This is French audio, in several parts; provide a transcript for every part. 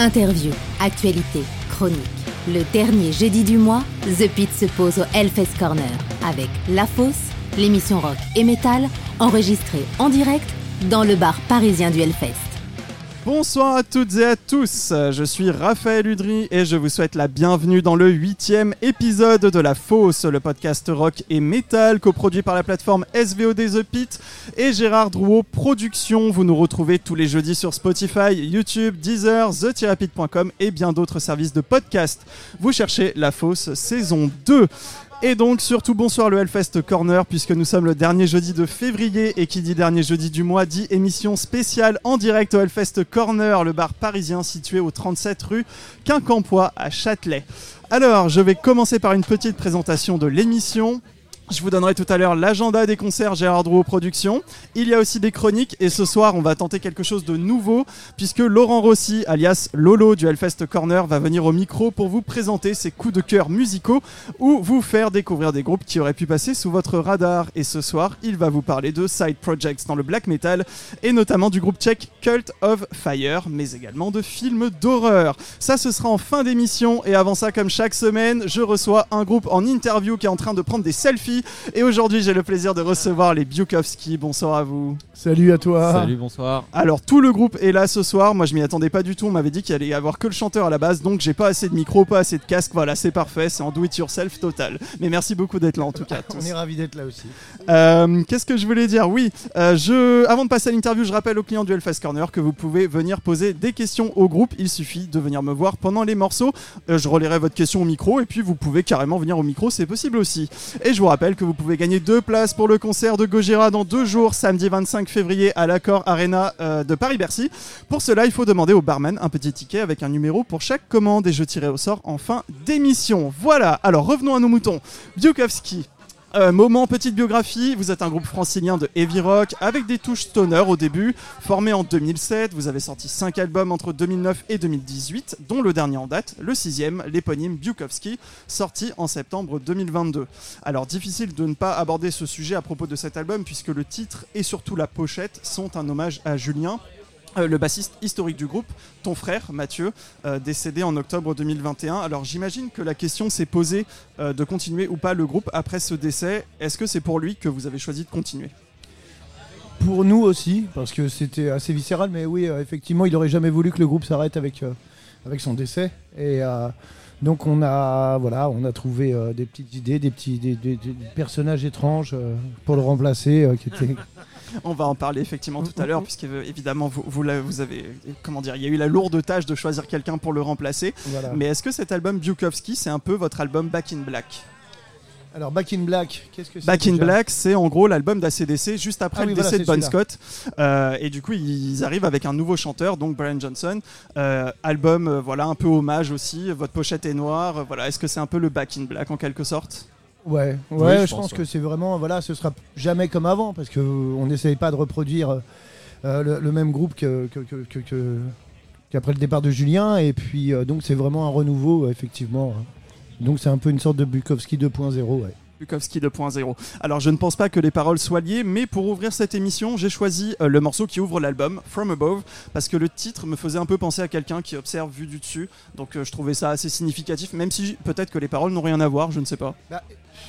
Interview, actualité, chronique. Le dernier jeudi du mois, The Pit se pose au Hellfest Corner avec La Fosse, l'émission rock et metal, enregistrée en direct dans le bar parisien du Hellfest. Bonsoir à toutes et à tous, je suis Raphaël Udry et je vous souhaite la bienvenue dans le huitième épisode de La Fosse, le podcast rock et metal coproduit par la plateforme SVOD The Pit et Gérard Drouot Productions. Vous nous retrouvez tous les jeudis sur Spotify, YouTube, Deezer, therapit.com et bien d'autres services de podcast. Vous cherchez La Fosse saison 2. Et donc surtout bonsoir le Hellfest Corner puisque nous sommes le dernier jeudi de février et qui dit dernier jeudi du mois dit émission spéciale en direct au Hellfest Corner, le bar parisien situé au 37 rue Quincampoix à Châtelet. Alors je vais commencer par une petite présentation de l'émission. Je vous donnerai tout à l'heure l'agenda des concerts Gérard Drouot Productions. Il y a aussi des chroniques et ce soir on va tenter quelque chose de nouveau puisque Laurent Rossi, alias Lolo du Hellfest Corner, va venir au micro pour vous présenter ses coups de cœur musicaux ou vous faire découvrir des groupes qui auraient pu passer sous votre radar. Et ce soir, il va vous parler de side projects dans le black metal et notamment du groupe tchèque Cult of Fire, mais également de films d'horreur. Ça, ce sera en fin d'émission et avant ça, comme chaque semaine, je reçois un groupe en interview qui est en train de prendre des selfies et aujourd'hui, j'ai le plaisir de recevoir les Bukowski. Bonsoir à vous. Salut à toi. Salut, bonsoir. Alors, tout le groupe est là ce soir. Moi, je m'y attendais pas du tout. On m'avait dit qu'il allait y avoir que le chanteur à la base. Donc, j'ai pas assez de micro, pas assez de casque. Voilà, c'est parfait. C'est en do it yourself total. Mais merci beaucoup d'être là en tout cas. On est ravis d'être là aussi. Euh, Qu'est-ce que je voulais dire? Oui, euh, je... avant de passer à l'interview, je rappelle aux clients du Hellfest Corner que vous pouvez venir poser des questions au groupe. Il suffit de venir me voir pendant les morceaux. Euh, je relayerai votre question au micro et puis vous pouvez carrément venir au micro, c'est possible aussi. Et je vous rappelle que vous pouvez gagner deux places pour le concert de Gojira dans deux jours, samedi 25 février à l'Accord Arena euh, de Paris-Bercy. Pour cela, il faut demander au barman un petit ticket avec un numéro pour chaque commande et je tirerai au sort en fin d'émission. Voilà, alors revenons à nos moutons. Bukowski, euh, moment petite biographie, vous êtes un groupe francilien de heavy rock avec des touches stoner au début, formé en 2007, vous avez sorti 5 albums entre 2009 et 2018, dont le dernier en date, le sixième, l'éponyme Bukowski, sorti en septembre 2022. Alors difficile de ne pas aborder ce sujet à propos de cet album puisque le titre et surtout la pochette sont un hommage à Julien, euh, le bassiste historique du groupe, ton frère Mathieu, euh, décédé en octobre 2021. Alors j'imagine que la question s'est posée euh, de continuer ou pas le groupe après ce décès. Est-ce que c'est pour lui que vous avez choisi de continuer? Pour nous aussi, parce que c'était assez viscéral, mais oui, effectivement, il aurait jamais voulu que le groupe s'arrête avec, avec son décès. Et donc on a, voilà, on a trouvé des petites idées, des petits des, personnages étranges pour le remplacer, On va en parler effectivement tout à l'heure, puisque euh, évidemment vous, vous, avez, comment dire, il y a eu la lourde tâche de choisir quelqu'un pour le remplacer. voilà. Mais est-ce que cet album Bukowski, c'est un peu votre album Back in Black? Alors Back in Black, qu'est-ce que c'est Back in Black, c'est en gros l'album d'ACDC juste après Ah le voilà, décès de Bon. Scott. Euh, et du coup, ils arrivent avec un nouveau chanteur, donc Brian Johnson. Euh, album, euh, voilà, un peu hommage aussi. Votre pochette est noire. euh, Voilà, est-ce que c'est un peu le Back in Black en quelque sorte? Ouais, ouais, Oui, je je, pense, pense ouais. que c'est vraiment, voilà, ce sera jamais comme avant, parce que euh, on n'essaye pas de reproduire euh, le, le même groupe que, que- que- que- que- qu'après le départ de Julien, et puis euh, donc c'est vraiment un renouveau, euh, effectivement. Donc c'est un peu une sorte de Bukowski 2.0, ouais. Bukowski 2.0. Alors je ne pense pas que les paroles soient liées, mais pour ouvrir cette émission, j'ai choisi euh, le morceau qui ouvre l'album, From Above, parce que le titre me faisait un peu penser à quelqu'un qui observe vu du dessus. Donc euh, je trouvais ça assez significatif, même si peut-être que les paroles n'ont rien à voir, je ne sais pas. Bah,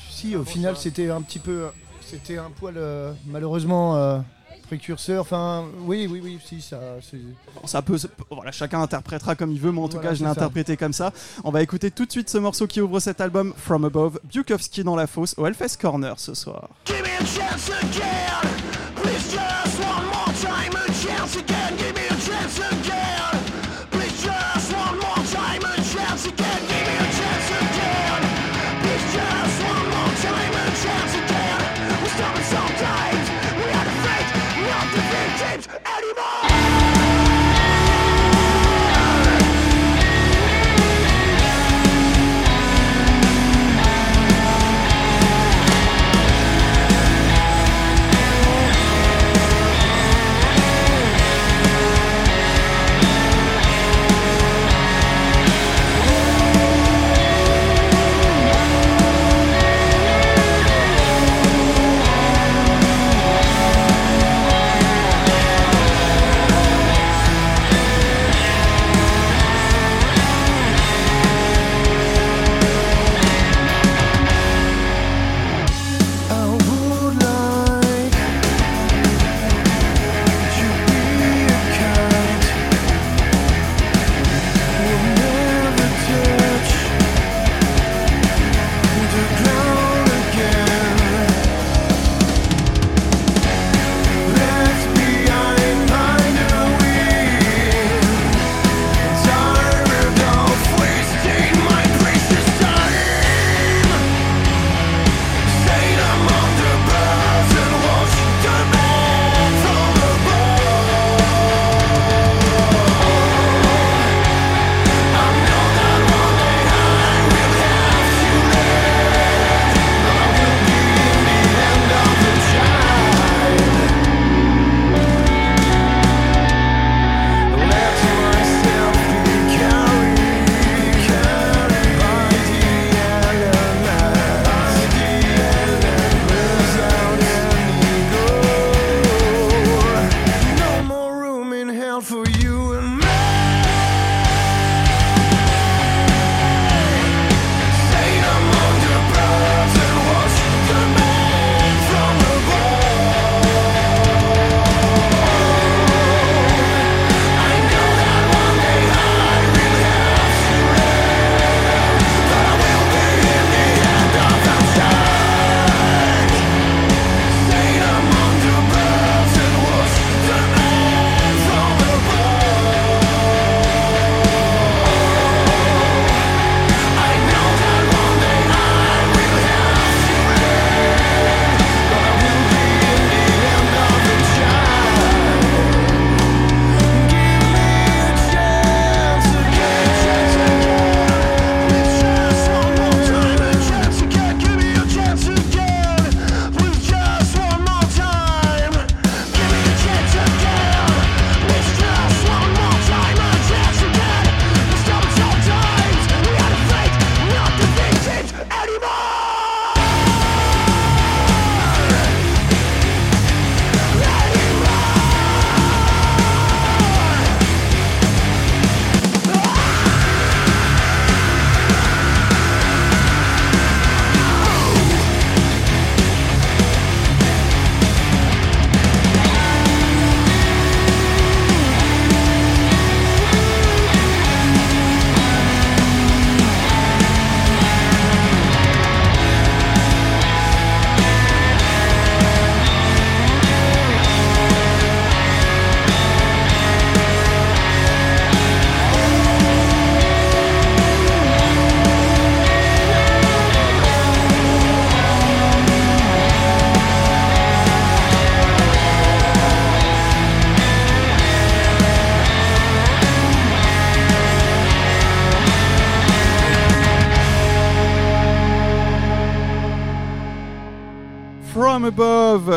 si, au final, c'était un petit peu, c'était un poil euh, malheureusement précurseur. Enfin, oui, oui, oui, si, ça, c'est. Bon, ça peut, voilà, chacun interprétera comme il veut, mais en tout Voilà, cas, je l'ai interprété comme ça. On va écouter tout de suite ce morceau qui ouvre cet album, From Above, Bukowski dans la fosse au Hellfest Corner ce soir. Give me a chance again. Please just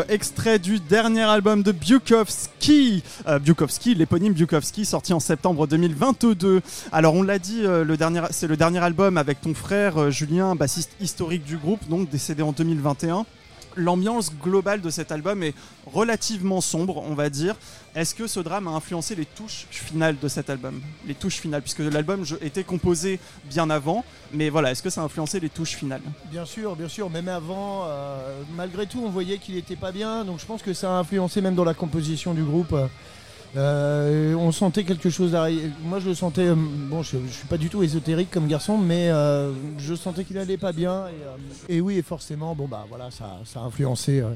Extrait du dernier album de Bukowski, euh, l'éponyme Bukowski, sorti en septembre 2022. Alors on l'a dit, euh, c'est le dernier album avec ton frère euh, Julien, bassiste historique du groupe, donc décédé en 2021. L'ambiance globale de cet album est relativement sombre, on va dire. Est-ce que ce drame a influencé les touches finales de cet album? Les touches finales, puisque l'album était composé bien avant, mais voilà, est-ce que ça a influencé les touches finales? Bien sûr, bien sûr, même avant, euh, malgré tout, on voyait qu'il était pas bien, donc je pense que ça a influencé même dans la composition du groupe. Euh, on sentait quelque chose d'arriver. Moi, je le sentais. euh, Bon, je, je suis pas du tout ésotérique comme garçon, mais euh, je sentais qu'il allait pas bien. Et, euh, et oui, et forcément, bon bah voilà, ça, ça a influencé euh,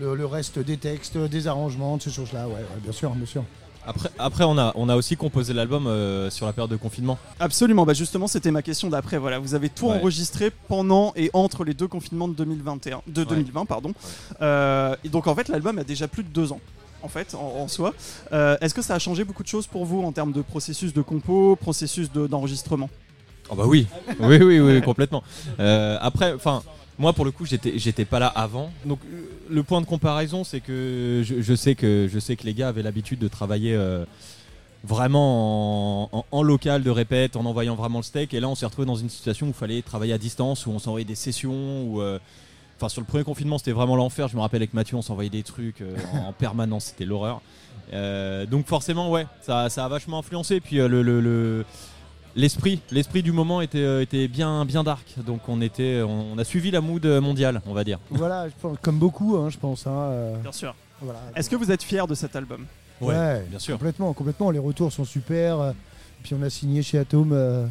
le, le reste des textes, des arrangements, de ces choses-là. Ouais, ouais, bien sûr, bien sûr. Après, après on, a, on a aussi composé l'album euh, sur la période de confinement. Absolument, bah justement c'était ma question d'après. Voilà, vous avez tout Ouais. enregistré pendant et entre les deux confinements de 2021, de 2020 pardon. Euh, et donc en fait l'album a déjà plus de deux ans. En fait, en, en soi, Euh, est-ce que ça a changé beaucoup de choses pour vous en termes de processus de compo, processus de- d'enregistrement? Oh bah oui, oui, oui, oui, complètement. Euh, après, enfin, moi pour le coup, j'étais, j'étais pas là avant. Donc le point de comparaison, c'est que je, je sais que je sais que les gars avaient l'habitude de travailler euh, vraiment en, en- en local de répète, en envoyant vraiment le steak. Et là, on s'est retrouvé dans une situation où il fallait travailler à distance, où on s'envoyait des sessions, où euh, Enfin, sur le premier confinement, c'était vraiment l'enfer. Je me rappelle avec Mathieu, on s'envoyait des trucs euh, en permanence, c'était l'horreur. Euh, donc forcément, ouais, ça, ça a vachement influencé. Puis euh, le, le- le- l'esprit, l'esprit du moment était, euh, était bien, bien dark. Donc on était, on a suivi la mood mondiale, on va dire. Voilà, je pense, comme beaucoup, hein, je pense. hein, euh, Bien sûr. voilà. Est-ce que vous êtes fier de cet album? Ouais, bien sûr. Complètement, complètement. Les retours sont super. euh, Puis on a signé chez Atom. euh,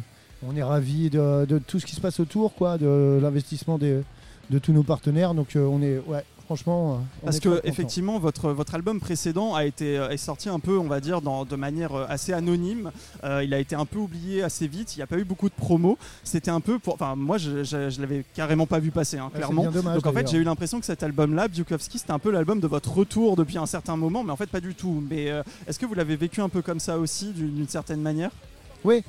on est ravis de, de tout ce qui se passe autour, quoi, de l'investissement des- de tous nos partenaires. Donc euh, on est, ouais, franchement. euh, Parce que effectivement, votre, votre album précédent a été euh, est sorti un peu, on va dire, dans, de manière assez anonyme. Euh, il a été un peu oublié assez vite. Il n'y a pas eu beaucoup de promos. C'était un peu pour. Enfin, moi, je, je, je l'avais carrément pas vu passer, hein, clairement. bien dommage, Donc en fait, j'ai eu l'impression que cet album-là, Bukowski, c'était un peu l'album de votre retour depuis un certain moment, mais en fait, pas du tout. Mais euh, est-ce que vous l'avez vécu un peu comme ça aussi, d'une certaine manière? Oui,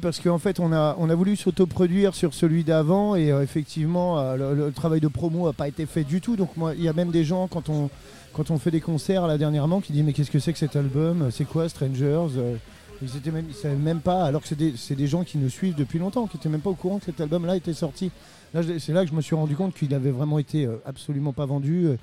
parce qu'en fait, on a, on a voulu s'autoproduire sur celui d'avant et euh, effectivement, euh, le, le travail de promo n'a pas été fait du tout. Donc, moi, il y a même des gens, quand on, quand on fait des concerts là dernièrement, qui disent Mais qu'est-ce que c'est que cet album? C'est quoi Strangers? Euh, Ils étaient même, ils savaient même pas, alors que c'est des, des gens qui nous suivent depuis longtemps, qui n'étaient même pas au courant que cet album-là était sorti. Là, c'est là que je me suis rendu compte qu'il avait vraiment été euh, absolument pas vendu euh,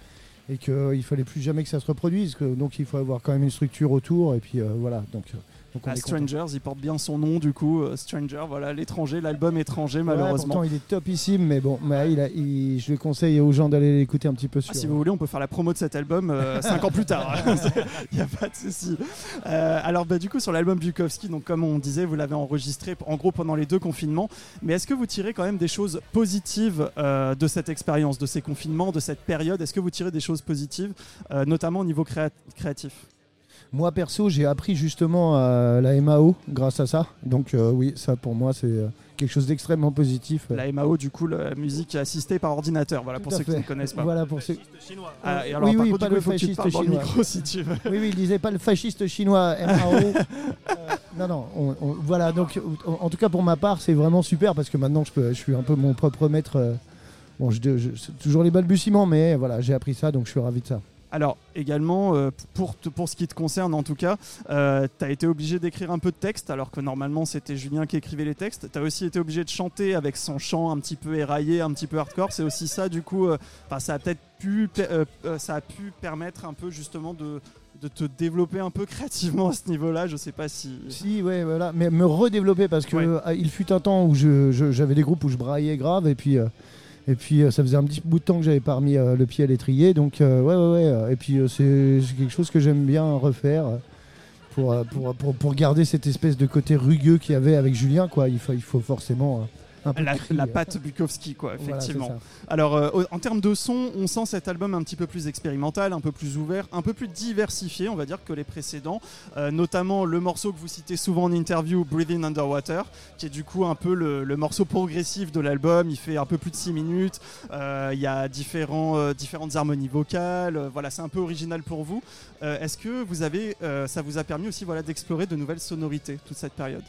et qu'il fallait plus jamais que ça se reproduise. que- donc, il faut avoir quand même une structure autour. Et puis euh, voilà. Donc, euh, donc on Ah, est content. Strangers, il porte bien son nom, du coup. euh, Stranger, voilà, l'étranger, l'album étranger, Ouais, malheureusement. pourtant, il est topissime, mais bon, mais il a- il- je le conseille aux gens d'aller l'écouter un petit peu sur. Ah, si vous voulez, on peut faire la promo de cet album 5 ans plus tard. Il n'y a pas de souci. Euh, alors, bah, du coup, sur l'album Bukowski, donc comme on disait, vous l'avez enregistré en gros pendant les deux confinements. Mais est-ce que vous tirez quand même des choses positives euh, de cette expérience, de ces confinements, de cette période? Est-ce que vous tirez des choses positives, euh, notamment au niveau créa- créatif? Moi, perso, j'ai appris justement la MAO grâce à ça. Donc, euh, oui, ça pour moi, c'est euh, quelque chose d'extrêmement positif. La MAO, du coup, la musique assistée par ordinateur. Voilà, pour Tout ceux qui ne connaissent pas. Voilà pour ceux. Ah, et alors, Oui, par oui, contre, pas du coup, le fasciste parles dans le chinois. micro si tu veux. Oui, oui, il disait pas le fasciste chinois, MAO. Euh, non, non, on- on- voilà. Donc, en, en tout cas, pour ma part, c'est vraiment super parce que maintenant, je, peux, je suis un peu mon propre maître. Bon, je, je- c'est toujours les balbutiements, mais voilà, j'ai appris ça, donc je suis ravi de ça. Alors également, euh, pour, te- pour ce qui te concerne en tout cas, tu as été obligé d'écrire un peu de texte alors que normalement c'était Julien qui écrivait les textes. Tu as aussi été obligé de chanter avec son chant un petit peu éraillé, un petit peu hardcore. C'est aussi ça du coup, euh, ça a peut-être pu, euh, euh, ça a pu permettre un peu justement de, de te développer un peu créativement à ce niveau-là. Je sais pas si... Si, ouais, voilà, mais me redévelopper parce que Ouais. euh, il fut un temps où je- je- j'avais des groupes où je braillais grave et puis. Et puis euh, ça faisait un petit bout de temps que j'avais pas remis euh, le pied à l'étrier, donc euh, ouais ouais ouais. Et puis c'est quelque chose que j'aime bien refaire pour, pour, pour, pour garder cette espèce de côté rugueux qu'il y avait avec Julien quoi. Il faut, il faut forcément La, patte Bukowski, quoi, effectivement. Alors, euh, en termes de son, on sent cet album un petit peu plus expérimental, un peu plus ouvert, un peu plus diversifié, on va dire, que les précédents. Euh, notamment le morceau que vous citez souvent en interview, Breathing Underwater, qui est du coup un peu le, le morceau progressif de l'album. Il fait un peu plus de 6 minutes. Euh, Il y a différents, différentes harmonies vocales. Voilà, c'est un peu original pour vous. Est-ce que vous avez, ça vous a permis aussi voilà, d'explorer de nouvelles sonorités toute cette période?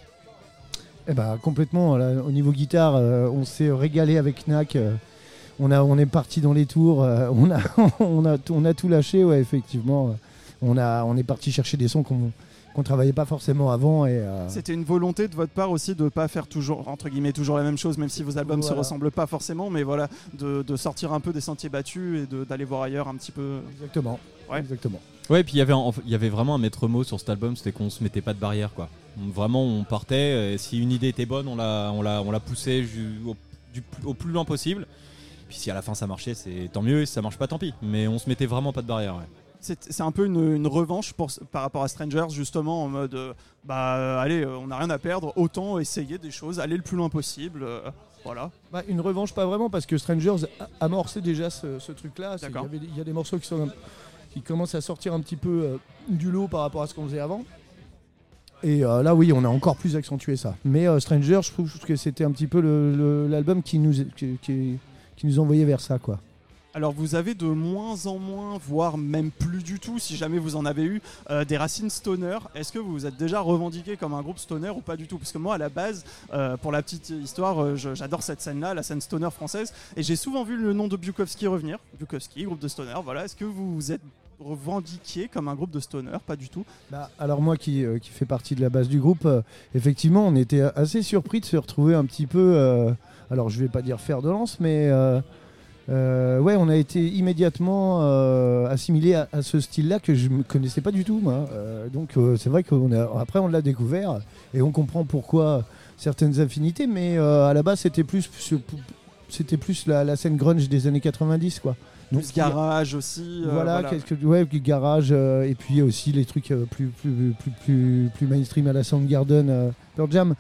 Eh ben, complètement. là, au niveau guitare, euh, on s'est régalé avec Knack. euh, on, a, on est parti dans les tours, euh, on, a, on, a, on a tout lâché, ouais, effectivement. On, a, on est parti chercher des sons qu'on qu'on travaillait pas forcément avant. Et, euh, C'était une volonté de votre part aussi de pas faire toujours entre guillemets toujours la même chose, même si vos albums se Voilà. ressemblent pas forcément, mais voilà, de, de sortir un peu des sentiers battus et d'aller voir ailleurs un petit peu. exactement. Ouais. exactement. Ouais, et puis il y avait en- il y avait vraiment un maître mot sur cet album, c'était qu'on se mettait pas de barrière quoi. Vraiment, on partait. et si une idée était bonne, on la, on la, on la poussait au, du plus- au plus loin possible. Puis si à la fin ça marchait, c'est tant mieux. Et si ça marche pas, tant pis. Mais on se mettait vraiment pas de barrière. ouais. C'est un peu une, une revanche pour, par rapport à Strangers, justement, en mode euh, bah euh, allez, euh, on n'a rien à perdre, autant essayer des choses, aller le plus loin possible. euh, voilà. Bah, une revanche, pas vraiment, parce que Strangers a amorcé déjà ce, ce truc-là. Il y, a des morceaux qui, sont, qui commencent à sortir un petit peu euh, du lot par rapport à ce qu'on faisait avant. Et euh, là, oui, on a encore plus accentué ça. Mais euh, Strangers, je trouve que c'était un petit peu l'album qui nous, qui, nous envoyait vers ça, quoi. Alors vous avez de moins en moins, voire même plus du tout, si jamais vous en avez eu, euh, des racines stoner. Est-ce que vous vous êtes déjà revendiqué comme un groupe stoner ou pas du tout? Parce que moi, à la base, pour la petite histoire, j'adore cette scène-là, la scène stoner française, et j'ai souvent vu le nom de Bukowski revenir. Bukowski, groupe de stoner, voilà. Est-ce que vous vous êtes revendiqué comme un groupe de stoner Pas du tout. Bah, alors moi qui, euh, qui fais partie de la base du groupe, euh, effectivement on était assez surpris de se retrouver un petit peu, euh, alors je vais pas dire fer de lance, mais ouais on a été immédiatement assimilé à, ce style-là que je ne connaissais pas du tout donc c'est vrai qu'après on l'a découvert et on comprend pourquoi certaines affinités, mais à la base c'était plus, c'était plus la, la scène grunge des années 90 quoi. Donc, Plus garage aussi. euh, voilà, qu'est-ce que ouais, garage euh, et puis aussi les trucs euh, plus, plus, plus, plus, plus mainstream à la Soundgarden, euh, Pearl Jam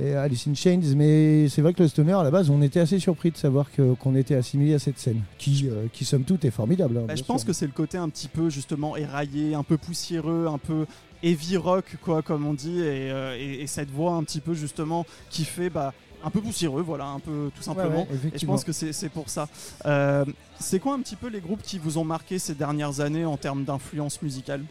et Alice in Chains. Mais c'est vrai que le stoner à la base, on était assez surpris de savoir que- qu'on était assimilé à cette scène, qui, euh, qui somme toute est formidable. hein, Bah, je pense sûr. que c'est le côté un petit peu justement éraillé, un peu poussiéreux, un peu heavy rock quoi comme on dit et, euh, et- et cette voix un petit peu justement qui fait bah, un peu poussiéreux voilà un peu tout simplement. ouais, Et je pense que c'est pour ça. Euh, c'est quoi un petit peu les groupes qui vous ont marqué ces dernières années en termes d'influence musicale?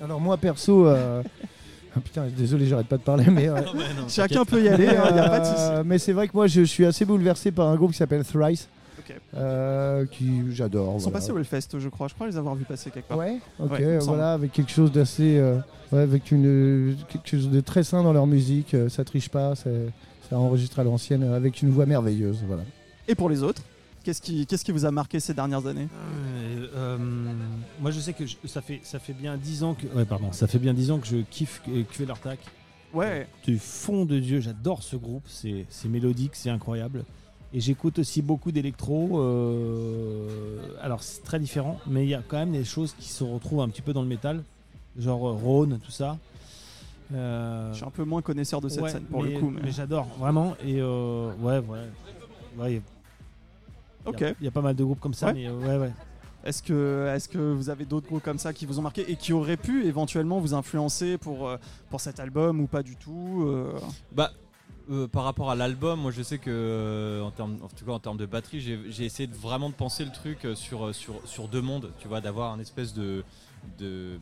Alors moi perso, euh, ah, putain, désolé, j'arrête pas de parler, mais euh, Chacun peut y aller, il a pas de souci. Mais c'est vrai que moi je, suis assez bouleversé par un groupe qui s'appelle Thrice, Ok. euh, qui j'adore. Ils sont passés au Hellfest, je crois. Je crois les avoir vus passer quelque part. Ouais, ok, Ouais, voilà, avec quelque chose d'assez. euh, ouais, avec une, quelque chose de très sain dans leur musique, euh, ça triche pas, c'est- ça enregistre à l'ancienne, euh, avec une voix merveilleuse, voilà. Et pour les autres, qu'est-ce qui, qu'est-ce qui vous a marqué ces dernières années? Euh, euh, moi, je sais que je- ça fait ça fait bien 10 ans que ouais, pardon, ça fait bien 10 ans que je kiffe Queller Tac. Ouais. Du fond de Dieu, j'adore ce groupe. C'est c'est mélodique, c'est incroyable. Et j'écoute aussi beaucoup d'électro. euh, alors c'est très différent, mais il y a quand même des choses qui se retrouvent un petit peu dans le métal, genre euh, Rhône, tout ça. Euh, Je suis un peu moins connaisseur de cette ouais, scène pour mais, le coup. Mais... j'adore vraiment. Et euh, ouais, ouais, ouais. il y a- Ok. Il y, a- il y a pas mal de groupes comme ça, Ouais. mais euh, ouais, ouais. Est-ce que, est que vous avez d'autres groupes comme ça qui vous ont marqué et qui auraient pu éventuellement vous influencer pour, pour cet album ou pas du tout euh, Bah, euh, par rapport à l'album, moi je sais que euh, en, termes, en tout cas en termes de batterie, j'ai essayé de vraiment de penser le truc euh, sur, sur, sur deux mondes, tu vois, d'avoir un espèce de, de,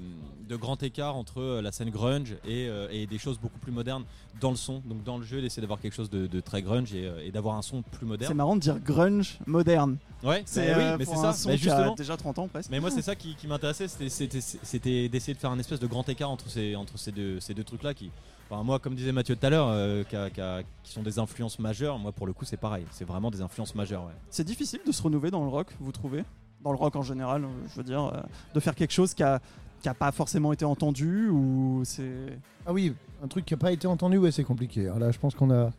de grand écart entre la scène grunge et, euh, et des choses beaucoup plus modernes dans le son, donc dans le jeu, d'essayer d'avoir quelque chose de, de très grunge et, et d'avoir un son plus C'est moderne. marrant de dire grunge moderne. Ouais, C'est bah oui, mais c'est ça. son Bah, a justement, déjà 30 ans presque. mais moi, c'est ça qui, qui m'intéressait, c'était- d'essayer de faire un espèce de grand écart entre ces, entre ces deux, ces deux trucs-là. Qui, enfin, moi, comme disait Mathieu tout à l'heure, euh, qui, a- qui a- qui sont des influences majeures, moi, pour le coup, c'est pareil. C'est vraiment des influences majeures. Ouais. C'est difficile de se renouveler dans le rock, vous trouvez? Dans le rock en général, euh, je veux dire, euh, de faire quelque chose qui a, qui a pas forcément été entendu ou c'est. Ah oui, un truc qui n'a pas été entendu, ouais, c'est compliqué. Alors là, je pense qu'on a.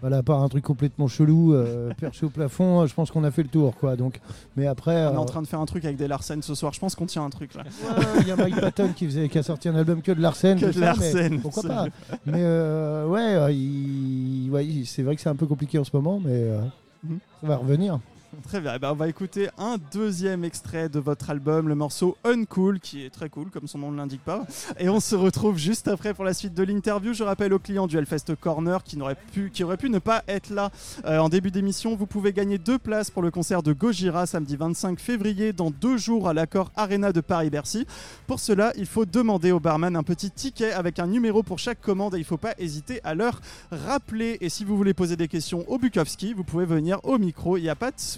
Voilà, à part un truc complètement chelou, euh, perché au plafond, je pense qu'on a fait le tour, quoi. Donc, mais après, On est euh, en train de faire un truc avec des Larsen ce soir. Je pense qu'on tient un truc là. ouais, il y a Mike Patton qui, faisait, qui a sorti un album que de Larsen. Que de mais Larsen. Pourquoi pas Mais euh, ouais, euh, il- ouais, il- c'est vrai que c'est un peu compliqué en ce moment, mais euh, Mhm. ça va revenir. Très bien, eh ben, on va écouter un deuxième extrait de votre album, le morceau Uncool, qui est très cool, comme son nom ne l'indique pas. Et on se retrouve juste après pour la suite de l'interview. Je rappelle aux clients du Hellfest Corner qui, n'auraient pu, qui auraient pu ne pas être là euh, en début d'émission, vous pouvez gagner deux places pour le concert de Gojira samedi 25 février dans deux jours à l'accord Arena de Paris-Bercy. Pour cela, il faut demander au barman un petit ticket avec un numéro pour chaque commande et il ne faut pas hésiter à leur rappeler. Et si vous voulez poser des questions au Bukowski, vous pouvez venir au micro, il n'y a pas de.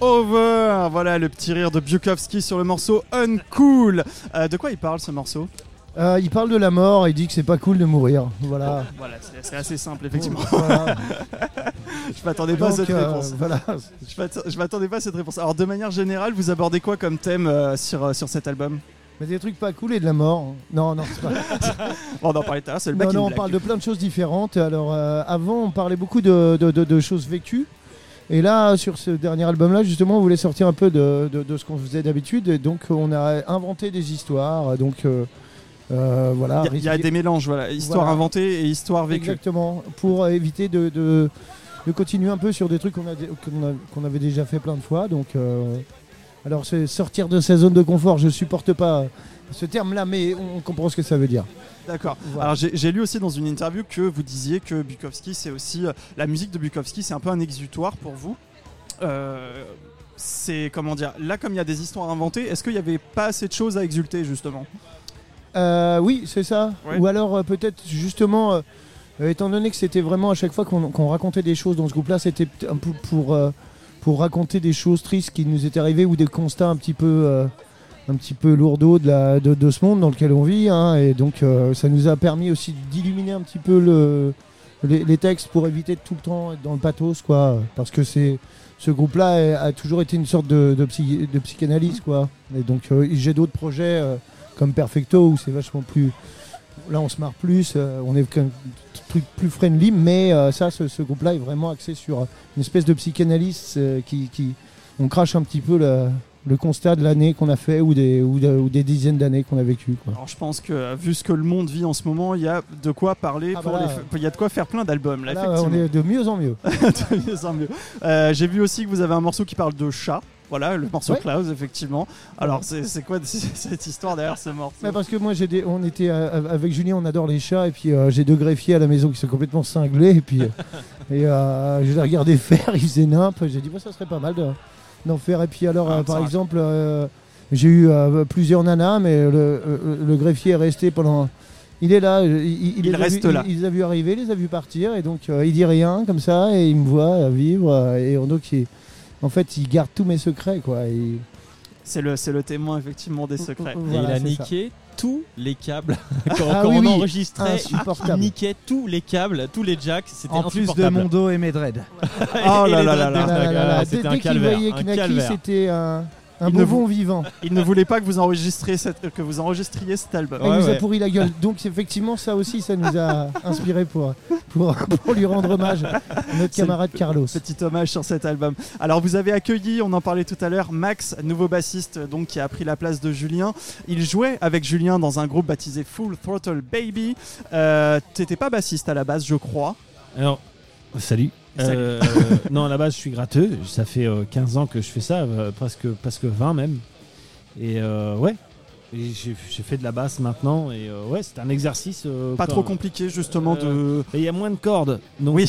over. Voilà le petit rire de Bukowski sur le morceau Uncool. Euh, de quoi il parle ce morceau Euh, il parle de la mort, il dit que c'est pas cool de mourir. Voilà. Voilà, c'est assez simple effectivement. Voilà. Je m'attendais pas à cette euh, réponse. voilà. Je m'att- Je m'attendais pas à cette réponse. Alors de manière générale, vous abordez quoi comme thème euh, sur, sur cet album? Mais des trucs pas cool et de la mort. Non, non, c'est pas. On en parlait tout à l'heure, c'est le Non, on parle de plein de choses différentes. Alors, avant, on parlait beaucoup de, de- de- de choses vécues. Et là, sur ce dernier album-là, justement, on voulait sortir un peu de, de- de ce qu'on faisait d'habitude. Et donc, on a inventé des histoires. Donc, euh, euh, voilà. Il y a- il y, a des mélanges, voilà. Histoire Voilà. inventée et histoire vécue. Exactement. Pour éviter de, de- de continuer un peu sur des trucs qu'on avait déjà fait plein de fois. Donc, euh, alors, c'est sortir de sa zone de confort. Je supporte pas ce terme-là, mais on comprend ce que ça veut dire. D'accord. Voilà. Alors j'ai lu aussi dans une interview que vous disiez que Bukowski, c'est aussi euh, la musique de Bukowski, c'est un peu un exutoire pour vous. Euh, c'est comment dire Là, comme il y a des histoires inventées, est-ce qu'il n'y avait pas assez de choses à exulter justement? Euh, oui, c'est ça. Ouais. Ou alors euh, peut-être justement, euh, étant donné que c'était vraiment à chaque fois qu'on racontait des choses dans ce groupe-là, c'était un peu pour, pour raconter des choses tristes qui nous étaient arrivées ou des constats un petit peu, un petit peu lourdeaux de, la, de, ce monde dans lequel on vit. hein. et donc euh, ça nous a permis aussi d'illuminer un petit peu le, les, textes pour éviter de tout le temps être dans le pathos, quoi. Parce que ce groupe-là a, toujours été une sorte de, de, psy- de psychanalyse, quoi. Et donc euh, j'ai d'autres projets. euh, comme Perfecto où c'est vachement plus là on se marre plus on est quand même truc plus friendly mais ça ce, ce groupe là est vraiment axé sur une espèce de psychanalyse qui, qui on crache un petit peu le, le constat de l'année qu'on a fait ou des, ou, de- ou des dizaines d'années qu'on a vécu quoi. Alors je pense que euh, vu ce que le monde vit en ce moment, il y a de quoi parler, Ah pour bah là, les f- il y a de quoi faire plein d'albums là, Là, on est de mieux en mieux De mieux en mieux. Euh, J'ai vu aussi que vous avez un morceau qui parle de chat. Voilà, le morceau Ouais. Klaus, effectivement. Alors, c'est c'est quoi cette histoire derrière ce morceau? Mais parce que moi j'ai des, on était euh, avec Julien on adore les chats et puis euh, j'ai deux greffiers à la maison qui sont complètement cinglés et puis et euh, je les regardais faire ils faisaient nimp j'ai dit bah, ça serait pas mal de- d'en faire et puis alors Ah, euh, par exemple euh, j'ai eu euh, plusieurs nanas mais le, greffier est resté pendant il est là, il, reste vus- là. Il, il les a vus arriver, il les a vus partir, et donc euh, il dit rien comme ça, et il me voit vivre, et donc il- en fait il garde tous mes secrets, quoi. C'est le, c'est le témoin, effectivement, des secrets. Et il a ça. Tous les câbles. quand Ah quand oui, on oui, enregistrait, il niquait tous les câbles, tous les jacks. C'était En plus de insupportable. mon dos et mes dreads. Oh là là là Ah là C'était un dès qu'il calvaire. voyait un Knacky, calvaire. c'était un, un Il ne bonbon vivant. Il ne voulait pas que vous enregistriez, cette- que vous enregistriez cet album. Il Ouais, nous a pourri la gueule. Donc effectivement, ça aussi, ça nous a inspiré pour, pour, pour lui rendre hommage notre camarade Carlos. Petit hommage sur cet album. Alors vous avez accueilli, on en parlait tout à l'heure, Max, nouveau bassiste donc qui a pris la place de Julien. Il jouait avec Julien dans un groupe baptisé Full Throttle Baby. Euh, T'étais pas bassiste à la base, je crois. Alors, salut. Euh, non, à la base, je suis gratteux. Ça fait euh, 15 ans que je fais ça, euh, presque, presque 20 même. Et euh, ouais, Et j'ai fait de la basse maintenant. Et euh, ouais, c'est un exercice. euh, Pas trop compliqué justement de. Et il y a moins de cordes. Donc, Oui,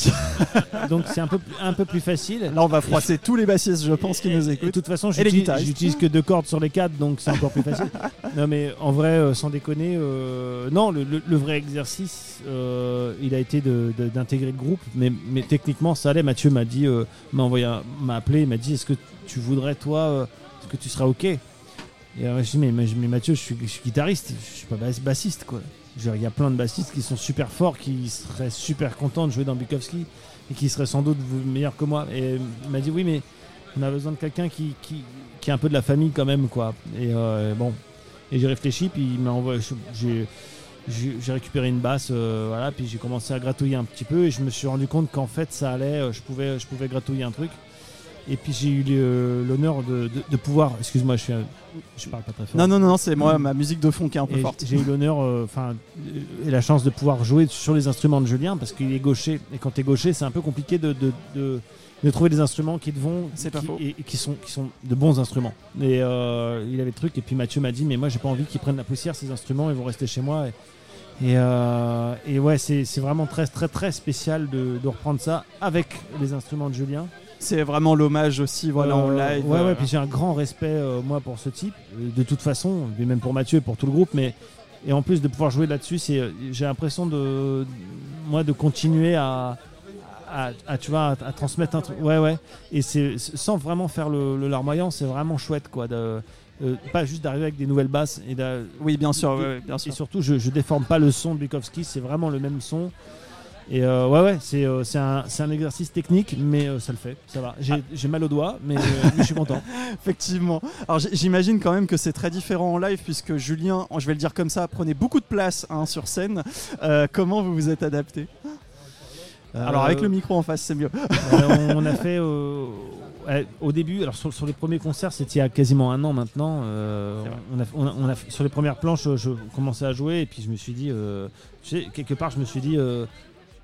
donc c'est un peu, un peu plus facile. là on va froisser tous les bassistes, je pense, qui nous et De écoutent. toute façon, j'utilise que deux cordes sur les quatre, donc c'est encore plus facile. non, mais en vrai, euh, sans déconner, euh, non, le, le- le vrai exercice, euh, il a été de- de- d'intégrer le groupe, mais, mais techniquement, ça allait. Mathieu m'a dit, euh, m'a envoyé, un- m'a appelé, il m'a dit, est-ce que tu voudrais toi, euh, est-ce que tu seras ok? Et alors, je dis, mais, mais, mais Mathieu, je suis, guitariste, je suis pas bass- bassiste, quoi. Il y a plein de bassistes qui sont super forts, qui seraient super contents de jouer dans Bukowski et qui seraient sans doute meilleurs que moi. Et il m'a dit, oui, mais on a besoin de quelqu'un qui, qui, qui est un peu de la famille quand même quoi et euh, bon et j'ai réfléchi puis il m'a envoyé j'ai j'ai récupéré une basse euh, voilà puis j'ai commencé à gratouiller un petit peu et je me suis rendu compte qu'en fait ça allait euh, je pouvais je pouvais gratouiller un truc et puis j'ai eu l'honneur de, de, de pouvoir excuse-moi je suis un- je parle pas très fort Non, non, non, c'est moi, ma musique de fond qui est un peu et forte. J'ai eu l'honneur, euh, enfin, euh, et la chance de pouvoir jouer sur les instruments de Julien parce qu'il est gaucher. Et quand tu es gaucher, c'est un peu compliqué de, de, de- de trouver des instruments qui te vont, pas qui- faux. et, et qui sont qui sont de bons instruments. Et euh, il avait le truc. Et puis Mathieu m'a dit, mais moi j'ai pas envie qu'ils prennent la poussière ces instruments, ils vont rester chez moi. Et, et, euh, et ouais, c'est c'est vraiment très très très spécial de, de reprendre ça avec les instruments de Julien. C'est vraiment l'hommage aussi, voilà, en Euh, live. Ouais, euh, ouais, puis j'ai un grand respect, euh, moi, pour ce type, euh, de toute façon, et même pour Mathieu et pour tout le groupe, mais. Et en plus de pouvoir jouer là-dessus, c'est, euh, j'ai l'impression de, moi, de continuer à, à, à, tu vois, à, à transmettre un truc. Ouais, ouais. Et c'est sans vraiment faire le, le larmoyant, c'est vraiment chouette, quoi. De, euh, pas juste d'arriver avec des nouvelles basses et Oui, bien sûr, et- ouais, bien et sûr. surtout, je, je déforme pas le son de Bukowski, c'est vraiment le même son. Et euh, ouais, ouais, c'est euh, un, un exercice technique, mais euh, ça le fait, ça va. J'ai j'ai mal au doigt, mais, mais je suis content. Effectivement. Alors j'imagine quand même que c'est très différent en live puisque Julien, je vais le dire comme ça, prenait beaucoup de place hein, sur scène. Comment vous vous êtes adapté? Alors avec le micro en face, c'est mieux. On a fait au début, alors sur, sur les premiers concerts, c'était il y a quasiment un an maintenant. euh, on a, on a- on a fait- sur les premières planches, je, je commençais à jouer et puis je me suis dit, euh, tu sais, quelque part, je me suis dit, euh,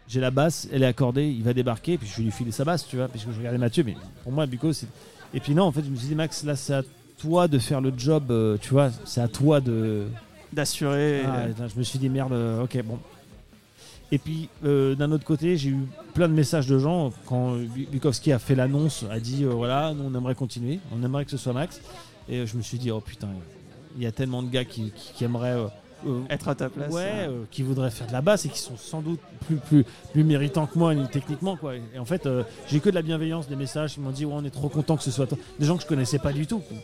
j'ai la basse, elle est accordée, il va débarquer, et puis je vais lui filer sa basse, tu vois, puisque je regardais Mathieu, mais pour moi, Buco, c'est. Et puis non, en fait, je me suis dit, Max, là, c'est à toi de faire le job, euh, tu vois, c'est à toi de. D'assurer. Ah, putain, je me suis dit merde, euh, ok, bon. Et puis euh, d'un autre côté, j'ai eu plein de messages de gens quand euh, Bu- Bukowski a fait l'annonce, a dit euh, voilà, nous on aimerait continuer, on aimerait que ce soit Max. Et euh, je me suis dit oh putain, il y a tellement de gars qui, qui- qui aimeraient euh, euh, Être à ta place. ouais, euh, euh, qui voudraient faire de la basse et qui sont sans doute plus plus plus méritants que moi ni techniquement quoi. Et en fait, euh, j'ai que de la bienveillance, des messages qui m'ont dit ouais, on est trop content que ce soit toi. Des gens que je connaissais pas du tout, quoi,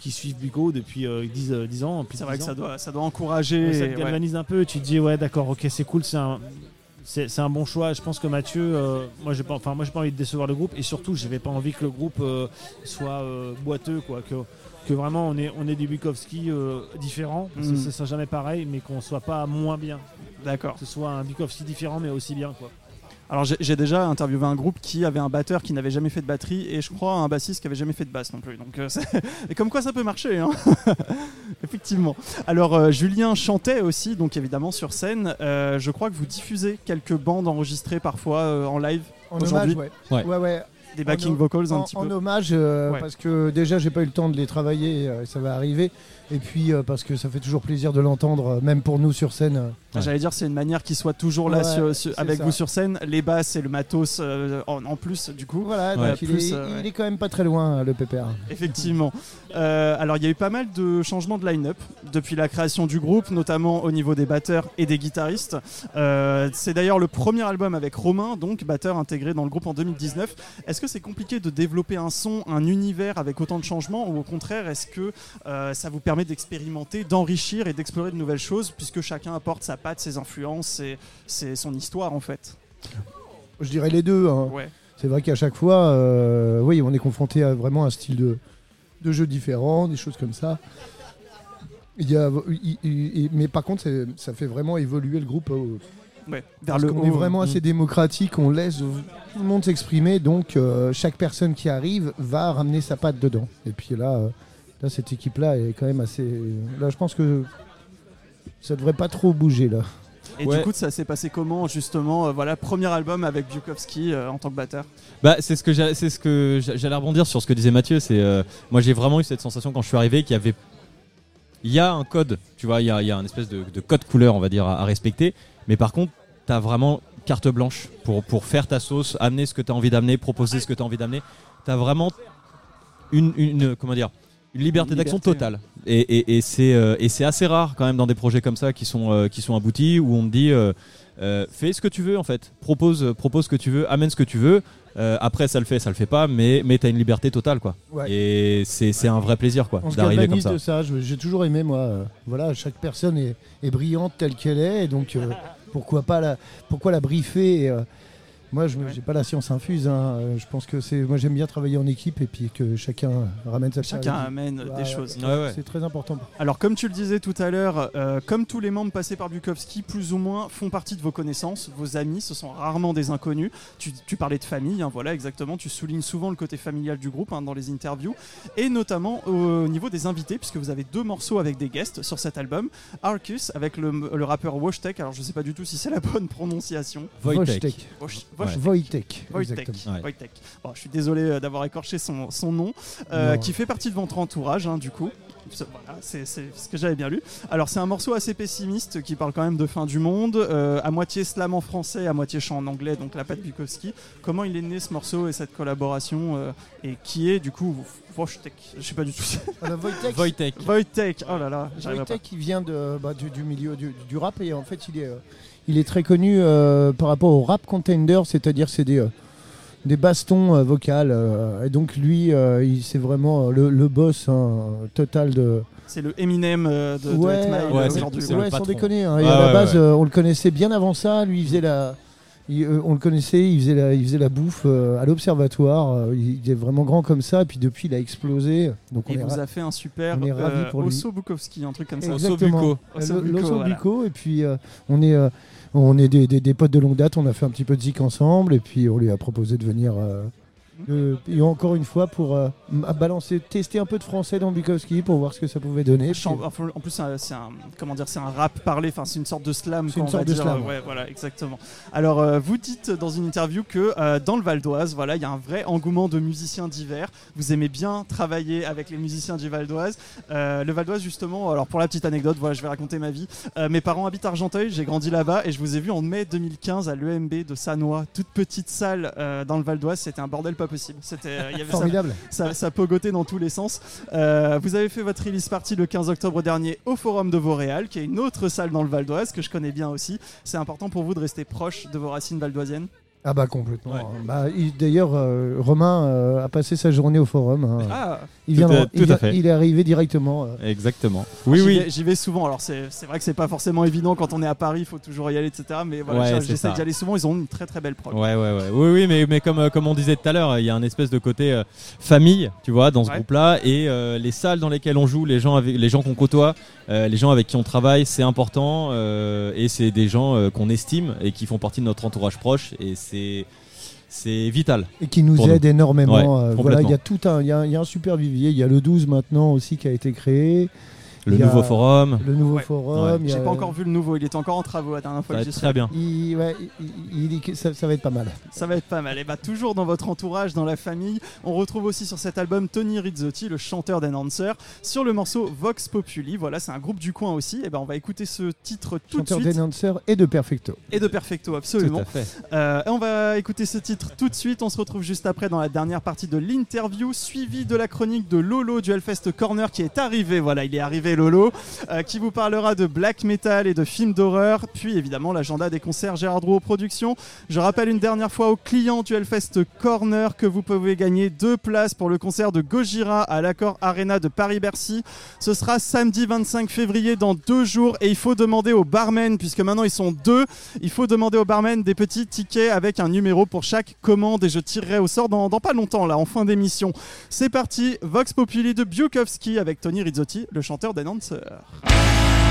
qui suivent Buco depuis euh, 10, euh, 10 ans. C'est vrai 10 que ça doit, ça doit encourager. Ça te ouais. galvanise un peu. Tu te dis ouais d'accord, ok c'est cool, c'est un c'est un bon choix. Je pense que Mathieu, euh, moi j'ai pas, enfin moi j'ai pas envie de décevoir le groupe et surtout j'avais pas envie que le groupe euh, soit euh, boiteux quoi, que que vraiment on est on est des Bukowski euh, différents. parce que Mm. Ce sera jamais pareil, mais qu'on soit pas moins bien. D'accord. Que ce soit un Bukowski différent mais aussi bien quoi. Alors j'ai déjà interviewé un groupe qui avait un batteur qui n'avait jamais fait de batterie et je crois un bassiste qui avait jamais fait de basse non plus. Donc euh, et comme quoi ça peut marcher. Hein Effectivement. Alors euh, Julien chantait aussi donc évidemment sur scène. Euh, je crois que vous diffusez quelques bandes enregistrées parfois euh, en live, En Aujourd'hui hommage, Ouais. ouais. ouais, ouais. Des En backing ho- vocals un en, petit en peu. hommage, euh, Ouais. parce que déjà j'ai pas eu le temps de les travailler, euh, ça va arriver. Et puis euh, parce que ça fait toujours plaisir de l'entendre, même pour nous sur scène. Ouais. J'allais dire c'est une manière qui soit toujours là Ouais, sur- sur- c'est avec ça. vous sur scène. Les basses et le matos en, en plus du coup. Voilà, donc il, Plus, est, ouais. il est quand même pas très loin, le PPR. Effectivement. Alors, il y a eu pas mal de changements de line-up depuis la création du groupe, notamment au niveau des batteurs et des guitaristes. C'est d'ailleurs le premier album avec Romain, donc batteur intégré dans le groupe en 2019. Est-ce que c'est compliqué de développer un son, un univers avec autant de changements, ou au contraire, est-ce que euh, ça vous permet d'expérimenter, d'enrichir et d'explorer de nouvelles choses, puisque chacun apporte sa patte, ses influences et c'est son histoire en fait? Je dirais les deux. hein. Ouais. C'est vrai qu'à chaque fois, euh, oui, on est confronté à vraiment un style de, de jeu différent, des choses comme ça. Il y a, il- il- il- mais par contre, ça fait vraiment évoluer le groupe. euh, Ouais, vers parce le qu'on haut. est vraiment assez démocratique, on laisse tout le monde s'exprimer, donc euh, chaque personne qui arrive va ramener sa patte dedans. Et puis là, euh, là cette équipe-là est quand même assez. Là, je pense que ça devrait pas trop bouger là. Et Ouais. du coup, ça s'est passé comment justement euh, Voilà, premier album avec Bukowski euh, en tant que batteur? Bah, c'est ce que c'est ce que j'a- j'allais rebondir sur ce que disait Mathieu. C'est euh, moi j'ai vraiment eu cette sensation quand je suis arrivé qu'il y avait il y a un code, tu vois, il y a, il y a un espèce de, de code couleur, on va dire, à, à respecter. Mais par contre, tu as vraiment carte blanche pour, pour faire ta sauce, amener ce que tu as envie d'amener, proposer ce que tu as envie d'amener. Tu as vraiment une, une- comment dire, une liberté d'action totale. Et, et- et c'est euh, et c'est assez rare quand même dans des projets comme ça qui sont, euh, qui sont aboutis, où on te dit euh, fais ce que tu veux en fait, propose, propose ce que tu veux, amène ce que tu veux. Après, ça le fait, ça le fait pas, mais, mais tu as une liberté totale quoi. Ouais. Et c'est c'est un vrai plaisir quoi d'arriver comme ça. J'ai toujours aimé moi. voilà, chaque personne est, est brillante telle qu'elle est, et donc pourquoi pas la, pourquoi la briefer et, euh, Moi, je n'ai pas la science infuse. hein. Euh, Je pense que c'est. Moi, j'aime bien travailler en équipe et puis que chacun ramène sa Chacun amène des choses. Ouais, ouais. C'est très important. Alors, comme tu le disais tout à l'heure, euh, comme tous les membres passés par Bukowski, plus ou moins font partie de vos connaissances, vos amis, ce sont rarement des inconnus. Tu, tu parlais de famille, hein, voilà, exactement. Tu soulignes souvent le côté familial du groupe hein, dans les interviews, et notamment au niveau des invités, puisque vous avez deux morceaux avec des guests sur cet album. Arcus avec le, le rappeur Wojtek. Alors, je sais pas du tout si c'est la bonne prononciation. Wojtek. Wojtek. Wojtek. Bon, je suis désolé euh, d'avoir écorché son, son nom, euh, qui fait partie de votre entourage, hein, du coup. C'est- Voilà, c'est c'est ce que j'avais bien lu. Alors c'est un morceau assez pessimiste qui parle quand même de fin du monde, euh, à moitié slam en français, à moitié chant en anglais, donc la patte Bukowski. Comment il est né ce morceau et cette collaboration euh, et qui est du coup Wojtek? Je sais pas du tout. Voilà, Wojtek, Wojtek. Wojtek. Oh là là. Wojtek, il vient de, bah, du, du milieu du, du rap et en fait il est, euh, il est très connu euh, par rapport au rap contender, c'est-à-dire c'est des, euh, des bastons euh, vocales. euh, et donc lui, euh, il c'est vraiment le, le boss hein, total de. C'est le Eminem euh, de, de Ouais, 8 Mile, ouais, c'est- aujourd'hui. c'est ouais. le ouais, sans déconner. hein. Et Ah à la base, ouais. euh, on le connaissait bien avant ça. Lui, il faisait la. il- euh, on le connaissait, il faisait la, il faisait la bouffe euh, à l'observatoire. euh, il, est vraiment grand comme ça. Et puis depuis, il a explosé. Donc on Et est vous ra- a fait un super on est ravis euh, pour lui. Osso Bukowski, un truc comme ça. Exactement. Osso Bucco, l'Osso voilà. Bucco, et puis euh, on est, euh, on est des, des- potes de longue date. On a fait un petit peu de zik ensemble. Et puis on lui a proposé de venir. Euh, et encore une fois pour euh, balancer, tester un peu de français dans Bukowski pour voir ce que ça pouvait donner. En plus, c'est un- comment dire, c'est un rap parlé. Enfin, c'est une sorte de slam. C'est une sorte de dire. slam. Ouais, voilà, exactement. Alors, euh, vous dites dans une interview que euh, dans le Val d'Oise, voilà, il y a un vrai engouement de musiciens divers. Vous aimez bien travailler avec les musiciens du Val d'Oise. Le Val d'Oise, justement. Alors, pour la petite anecdote, voilà, je vais raconter ma vie. Mes parents habitent Argenteuil. J'ai grandi là-bas et je vous ai vu en mai 2015 à l'EMB de Sanois, toute petite salle dans le Val d'Oise. C'était un bordel pas possible. C'était, euh, il y avait ça Formidable. ça, ça pogotait dans tous les sens. Euh, vous avez fait votre release party le 15 octobre dernier au Forum de Vauréal, qui est une autre salle dans le Val d'Oise que je connais bien aussi. C'est important pour vous de rester proche de vos racines valdoisiennes? Ah bah complètement. Ouais. Bah, il- D'ailleurs, euh, Romain euh, a passé sa journée au forum. hein. Ah, il, Tout vient à- d'en- tout il, à vient- fait. il est arrivé directement. euh. Exactement. Oui, j'y oui. vais- J'y vais souvent. Alors c'est c'est vrai que c'est pas forcément évident quand on est à Paris, il faut toujours y aller, etc. Mais voilà, Ouais, j'essaie d'y aller souvent. Ils ont une très très belle prog. Ouais, ouais, ouais. Oui, oui, mais, mais comme, euh, comme on disait tout à l'heure, il y a un espèce de côté euh, famille, tu vois, dans ce Ouais. groupe-là. Et euh, les salles dans lesquelles on joue, les gens, avec, les gens qu'on côtoie, euh, les gens avec qui on travaille, c'est important. euh, et c'est des gens euh, qu'on estime et qui font partie de notre entourage proche. Et c'est, c'est vital. Et qui nous aide nous. énormément. Ouais, euh, voilà, il y a tout un, il y a un super vivier. Il y a le 12 maintenant aussi qui a été créé. Le Il nouveau forum, Le nouveau Ouais. forum. y J'ai pas encore vu le nouveau. Il était encore en travaux la dernière fois ça que j'y très bien. Il, ouais, il- ça, ça va être pas mal. Ça va être pas mal. Et bah toujours dans votre entourage, dans la famille, on retrouve aussi sur cet album Tony Rizzotti, le chanteur d'Enhancer, sur le morceau Vox Populi. Voilà, c'est un groupe du coin aussi. Et ben on va écouter ce titre tout Chanteur de suite. d'Enhancer et de Perfecto. Et de Perfecto, Tout absolument. à fait. Euh, et on va écouter ce titre tout de suite. On se retrouve juste après dans la dernière partie de l'interview, suivie de la chronique de Lolo du Hellfest Corner qui est arrivé. Voilà, il est arrivé Lolo, euh, qui vous parlera de black metal et de films d'horreur. Puis évidemment l'agenda des concerts Gérard Drouot Productions. Je rappelle une dernière fois aux clients du Hellfest Corner que vous pouvez gagner deux places pour le concert de Gojira à l'Accord Arena de Paris-Bercy. Ce sera samedi 25 février dans deux jours et il faut demander au barman, puisque maintenant ils sont deux, il faut demander au barman des petits tickets avec un numéro pour chaque commande et je tirerai au sort dans, pas longtemps là, en fin d'émission. C'est parti, Vox Populi de Bukowski avec Tony Rizzotti, le chanteur Make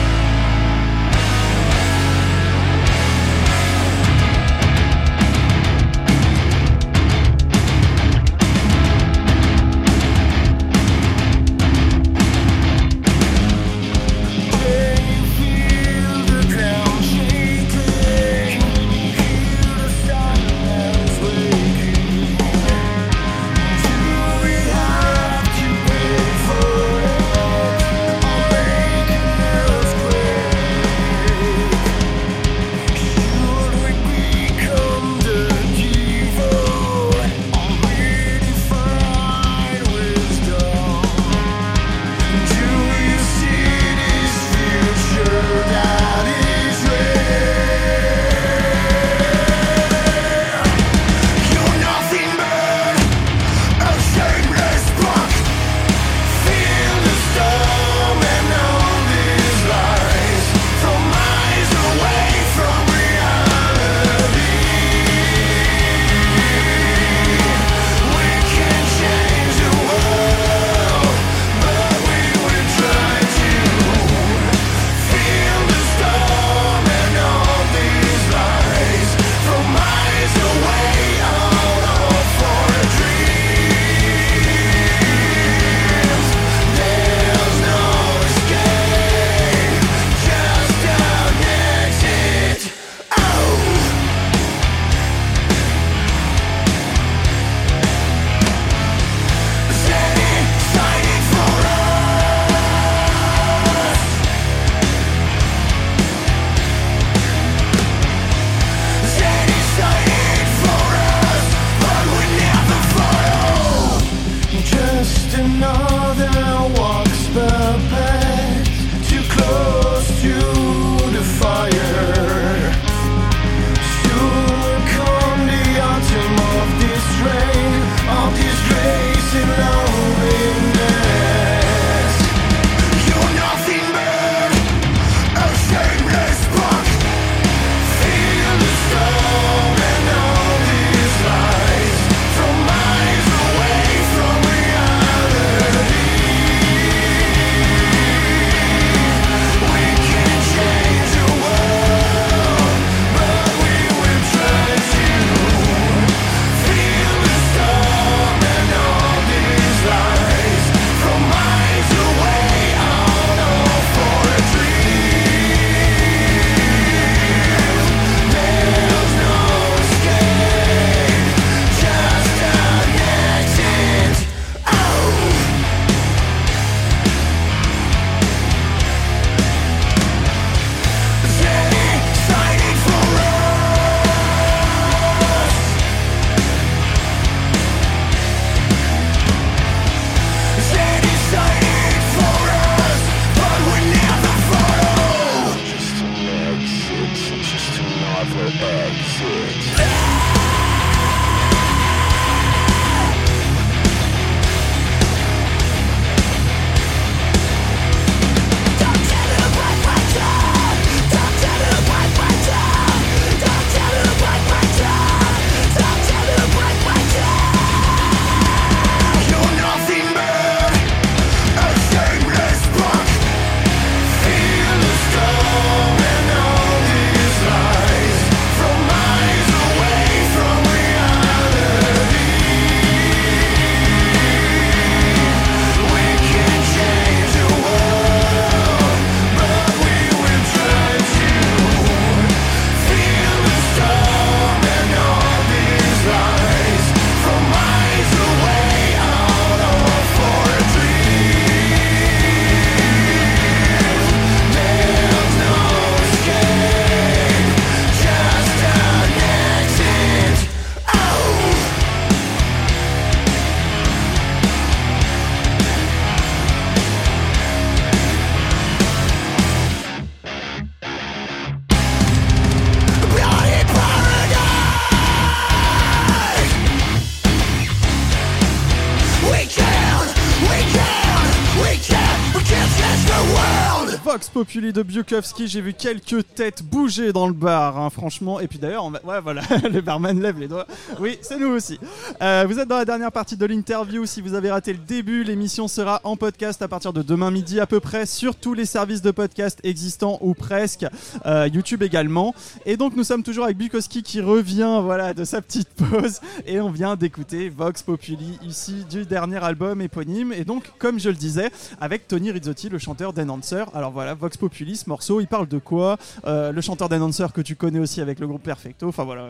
Populi de Bukowski, j'ai vu quelques têtes bouger dans le bar, hein, franchement. Et puis d'ailleurs, voilà, le barman lève les doigts. Oui, c'est nous aussi. Euh, vous êtes dans la dernière partie de l'interview. Si vous avez raté le début, l'émission sera en podcast à partir de demain midi à peu près sur tous les services de podcast existants ou presque. Euh, YouTube également. Et donc, nous sommes toujours avec Bukowski qui revient, voilà, de sa petite pause. Et on vient d'écouter Vox Populi ici du dernier album éponyme. Et donc, comme je le disais, avec Tony Rizzotti, le chanteur d'Enhancer. Alors voilà, Vox Populi, ce morceau, il parle de quoi Euh, Le chanteur d'Enhancer que tu connais aussi avec le groupe Perfecto. Enfin voilà,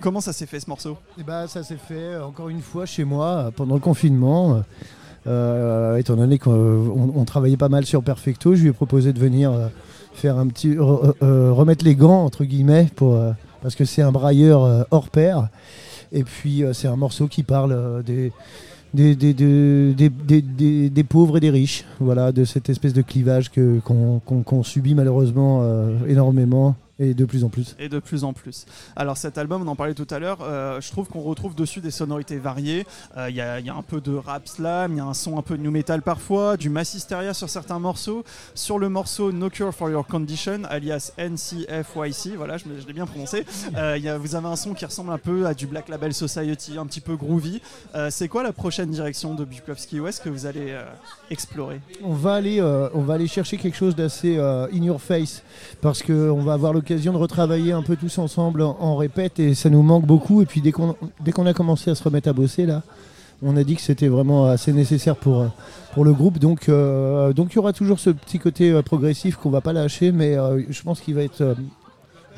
comment ça s'est fait ce morceau? Et bah, ça s'est fait euh, encore une fois chez moi euh, pendant le confinement. Étant donné qu'on on- on travaillait pas mal sur Perfecto, je lui ai proposé de venir faire un petit re- remettre les gants entre guillemets pour parce que c'est un brailleur hors pair. Et puis c'est un morceau qui parle des des, pauvres et des riches, voilà, de cette espèce de clivage qu'on subit malheureusement euh, énormément et de plus en plus. et de plus en plus. Alors cet album, on en parlait tout à l'heure, euh, je trouve qu'on retrouve dessus des sonorités variées. Euh, Il y, a- il y a un peu de rap slam, il y a un son un peu de new metal parfois, du massisteria sur certains morceaux. Sur le morceau No Cure for Your Condition, alias NCFYC, voilà, je, je l'ai bien prononcé, euh, y a- vous avez un son qui ressemble un peu à du Black Label Society, un petit peu groovy. Euh, C'est quoi la prochaine direction de Bukowski? Est-ce que vous allez euh, explorer? On va aller, euh, on va aller chercher quelque chose d'assez euh, in your face parce que on va avoir de retravailler un peu tous ensemble en, répète et ça nous manque beaucoup. Et puis dès qu'on a commencé à se remettre à bosser là, on a dit que c'était vraiment assez nécessaire pour pour le groupe. Donc euh, donc il y aura toujours ce petit côté euh, progressif qu'on va pas lâcher, mais euh, je pense qu'il va être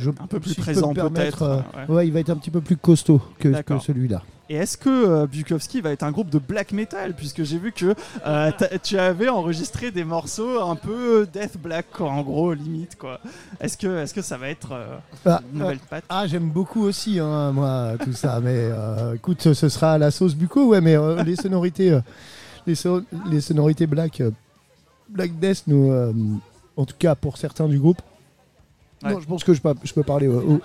je- Un peu plus si présent peut-être. euh, euh, ouais. ouais, il va être un petit peu plus costaud que, celui-là. Et est-ce que euh, Bukowski va être un groupe de black metal? Puisque j'ai vu que euh, tu avais enregistré des morceaux un peu death black, quoi, en gros, limite. quoi. Est-ce que, est que ça va être euh, Ah, une nouvelle patte? Ah, j'aime beaucoup aussi, hein, moi, tout ça. Mais euh, écoute, ce sera à la sauce buco, ouais, mais euh, les sonorités, euh, les, so- les sonorités black, euh, black death, nous, euh, en tout cas pour certains du groupe. Ouais. Non, je pense que je peux, je peux parler. euh, au-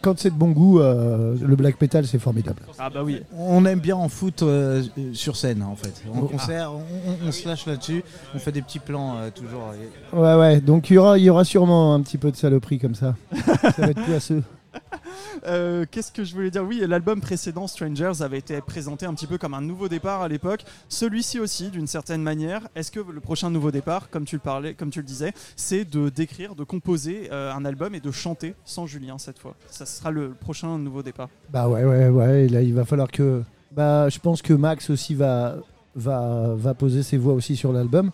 quand c'est de bon goût, euh, le black metal, c'est formidable. Ah bah oui. On aime bien en foot euh, sur scène en fait. En Oh. concert, on, on- on se lâche là-dessus. On fait des petits plans euh, toujours. Ouais, ouais. Donc il y aura, il y aura sûrement un petit peu de saloperie comme ça. ça va être poisseux. Euh, Qu'est-ce que je voulais dire? Oui, l'album précédent, Strangers, avait été présenté un petit peu comme un nouveau départ à l'époque. Celui-ci aussi, d'une certaine manière. Est-ce que le prochain nouveau départ, comme tu le parlais, comme tu le disais, c'est de d'écrire, de composer euh, un album et de chanter sans Julien cette fois? Ça sera le prochain nouveau départ. Bah ouais, ouais, ouais. Là, il va falloir que. Bah, je pense que Max aussi va, va, va poser ses voix aussi sur l'album,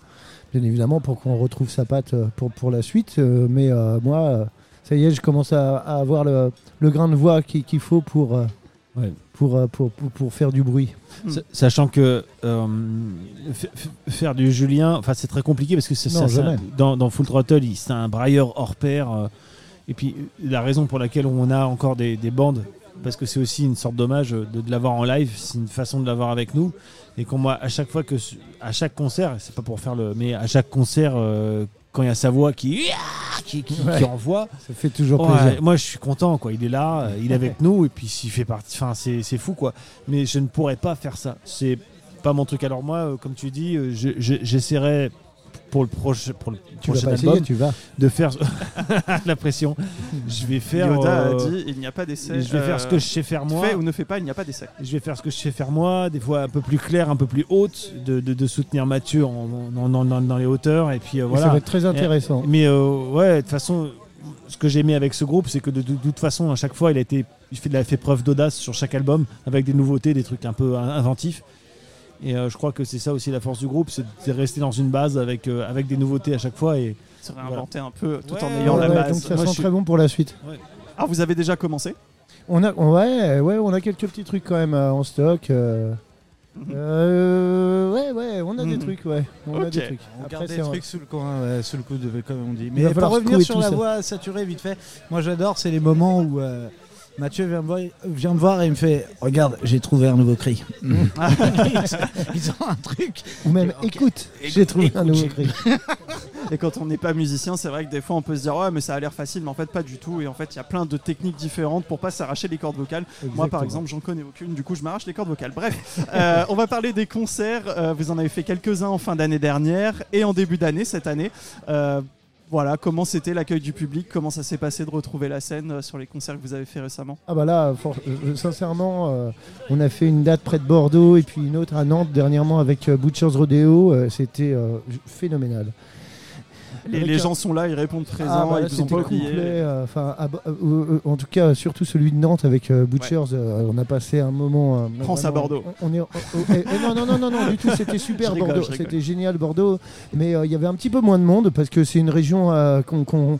bien évidemment, pour qu'on retrouve sa patte euh, pour, pour la suite. Mais moi, ça y est, je commence à, à avoir le, le grain de voix qu'il faut pour, euh, Ouais. pour, euh, pour, pour, pour faire du bruit. Sa- Sachant que euh, faire du Julien, enfin c'est très compliqué parce que c'est ça, ça- dans, dans Full Throttle, c'est un brailleur hors pair. euh, et puis la raison pour laquelle on a encore des, des bandes, parce que c'est aussi une sorte d'hommage de, de l'avoir en live, c'est une façon de l'avoir avec nous. Et qu'on moi à chaque fois que à chaque concert, c'est pas pour faire le, mais à chaque concert quand il y a sa voix qui, qui, qui, Ouais. qui envoie, Ça fait toujours plaisir. moi je suis content quoi. Il est là, euh, il est avec nous et puis s'il fait partie, enfin c'est fou quoi. Mais je ne pourrais pas faire ça. C'est pas mon truc. Alors moi, euh, comme tu dis, euh, je- je- j'essaierai pour le proche, pour le Tu vas prochain pas album essayer, tu vas. de faire la pression. Je vais faire. Yoda euh, a dit il n'y a pas d'essai. je vais faire ce que je sais faire moi. Fais ou ne fais pas, il n'y a pas d'essai. Je vais faire ce que je sais faire moi, des fois un peu plus clair, un peu plus haute, de, de- de soutenir Mathieu en, en- en- dans, dans les hauteurs. Et puis euh, Ça voilà. va être très intéressant. Mais euh, ouais, de toute façon, ce que j'ai aimé avec ce groupe, c'est que de, de- de toute façon, à chaque fois, il a, été, il fait, il a fait preuve d'audace sur chaque album, avec des nouveautés, des trucs un peu in- inventifs. Et euh, je crois que c'est ça aussi la force du groupe, c'est de rester dans une base avec, euh, avec des nouveautés à chaque fois. Et Se réinventer un peu tout Ouais, en ayant Ouais, la ouais, base. donc ça Moi, sent je suis- très bon pour la suite. Ah, vous avez déjà commencé? On a, ouais, ouais, on a quelques petits trucs quand même euh, en stock. euh. Mhm. Euh, ouais, ouais, on a des Mhm. trucs, ouais. On a des trucs. On Après, garde des trucs sous le coin, ouais, sous le coude, comme on dit. va Mais pour revenir sur la ça. voix saturée vite fait, moi j'adore, c'est les moments où euh, Mathieu vient me, voir, vient me voir et il me fait Regarde, j'ai trouvé un nouveau cri. Ils ont un truc. Ou même, écoute, j'ai trouvé un nouveau cri. Et quand on n'est pas musicien, c'est vrai que des fois on peut se dire ouais mais ça a l'air facile, mais en fait pas du tout. Et en fait il y a plein de techniques différentes pour pas s'arracher les cordes vocales. Moi par exemple j'en connais aucune, du coup je m'arrache les cordes vocales. Bref, euh, on va parler des concerts. Euh, vous en avez fait quelques-uns en fin d'année dernière et en début d'année cette année. Euh, voilà, comment c'était l'accueil du public, comment ça s'est passé de retrouver la scène euh, sur les concerts que vous avez fait récemment? Ah bah là, for- euh, sincèrement, euh, on a fait une date près de Bordeaux et puis une autre à Nantes dernièrement avec euh, Butcher's Rodeo. euh, C'était euh, phénoménal. Les, gens sont là, ils répondent présents, Ah, bah ils vous ont c'était pas complet. euh, Enfin, ah bah, euh, euh, en tout cas, surtout celui de Nantes avec euh, Butchers. euh, on a passé un moment. euh, France à Bordeaux. On, on est, oh, oh, eh, eh, non, non, non, non, non, du tout. C'était super rigole, Bordeaux. C'était génial Bordeaux. Mais euh, il y avait un petit peu moins de monde parce que c'est une région euh, qu'on. que-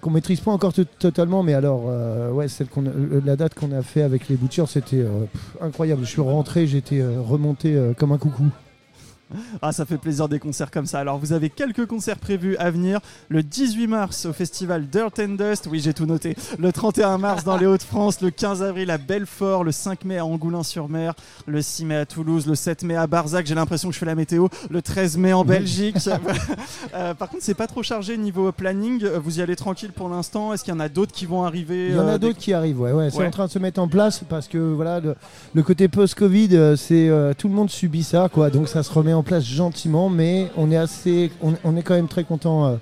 qu'on maîtrise pas encore to- totalement mais alors euh, ouais celle qu'on euh, la date qu'on a fait avec les butchers c'était euh, incroyable je suis rentré j'étais euh, remonté euh, comme un coucou Ah, ça fait plaisir des concerts comme ça. Alors, vous avez quelques concerts prévus à venir. Le 18 mars au festival Dirt and Dust. Oui, j'ai tout noté. Le 31 mars dans les Hauts-de-France. Le 15 avril à Belfort. Le 5 mai à Angoulins-sur-Mer. Le 6 mai à Toulouse. Le 7 mai à Barzac. J'ai l'impression que je fais la météo. Le 13 mai en Belgique. Euh, par contre, c'est pas trop chargé niveau planning. Vous y allez tranquille pour l'instant. Est-ce qu'il y en a d'autres qui vont arriver Il y en euh, a des- d'autres qui arrivent, ouais, ouais. c'est Ouais. en train de se mettre en place parce que voilà, le, le côté post-Covid, euh, c'est euh, tout le monde subit ça, quoi. Donc ça se remet en place gentiment, mais on est assez, on, on est quand même très content euh,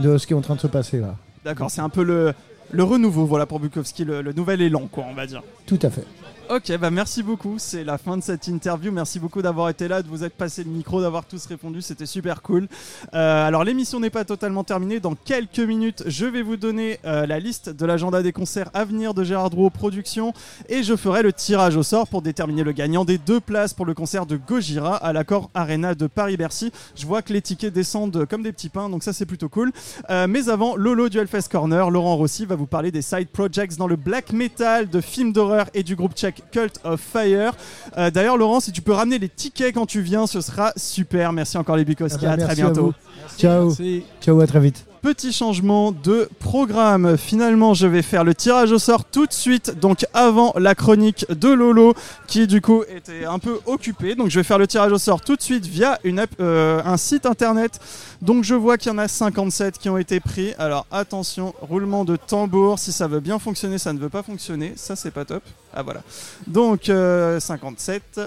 de ce qui est en train de se passer là. D'accord, c'est un peu le, le renouveau voilà, pour Bukowski, le, le nouvel élan, quoi, on va dire. Tout à fait. Ok, bah merci beaucoup. C'est la fin de cette interview. Merci beaucoup d'avoir été là, de vous être passé le micro, d'avoir tous répondu. C'était super cool. Euh, alors l'émission n'est pas totalement terminée. Dans quelques minutes, je vais vous donner euh, la liste de l'agenda des concerts à venir de Gérard Drouot Productions et je ferai le tirage au sort pour déterminer le gagnant des deux places pour le concert de Gojira à l'accord Arena de Paris-Bercy. Je vois que les tickets descendent comme des petits pains, donc ça c'est plutôt cool. Euh, mais avant, Lolo du Hellfest Corner, Laurent Rossi va vous parler des side projects dans le black metal, de films d'horreur et du groupe Cult of Fire. Euh, D'ailleurs, Laurent, si tu peux ramener les tickets quand tu viens, ce sera super. Merci encore les Bukowski. Ah bah, à très merci à bientôt. Ciao, Merci. ciao, à très vite. Petit changement de programme. Finalement, je vais faire le tirage au sort tout de suite, donc avant la chronique de Lolo, qui du coup était un peu occupé. Donc je vais faire le tirage au sort tout de suite via euh, un site internet. Donc je vois qu'il y en a 57 qui ont été pris. Alors attention, roulement de tambour. Si ça veut bien fonctionner, ça ne veut pas fonctionner. Ça, c'est pas top. Ah voilà. Donc euh, 57.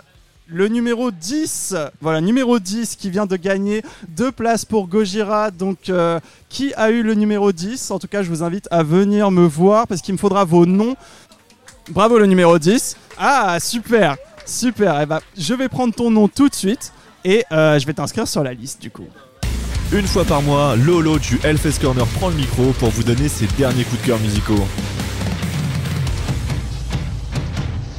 Le numéro 10, voilà, numéro 10 qui vient de gagner deux places pour Gojira. Donc, euh, qui a eu le numéro 10 En tout cas, je vous invite à venir me voir parce qu'il me faudra vos noms. Bravo le numéro 10. Ah, super, super. Eh ben, je vais prendre ton nom tout de suite et euh, je vais t'inscrire sur la liste du coup. Une fois par mois, Lolo du Hellfest Corner prend le micro pour vous donner ses derniers coups de cœur musicaux.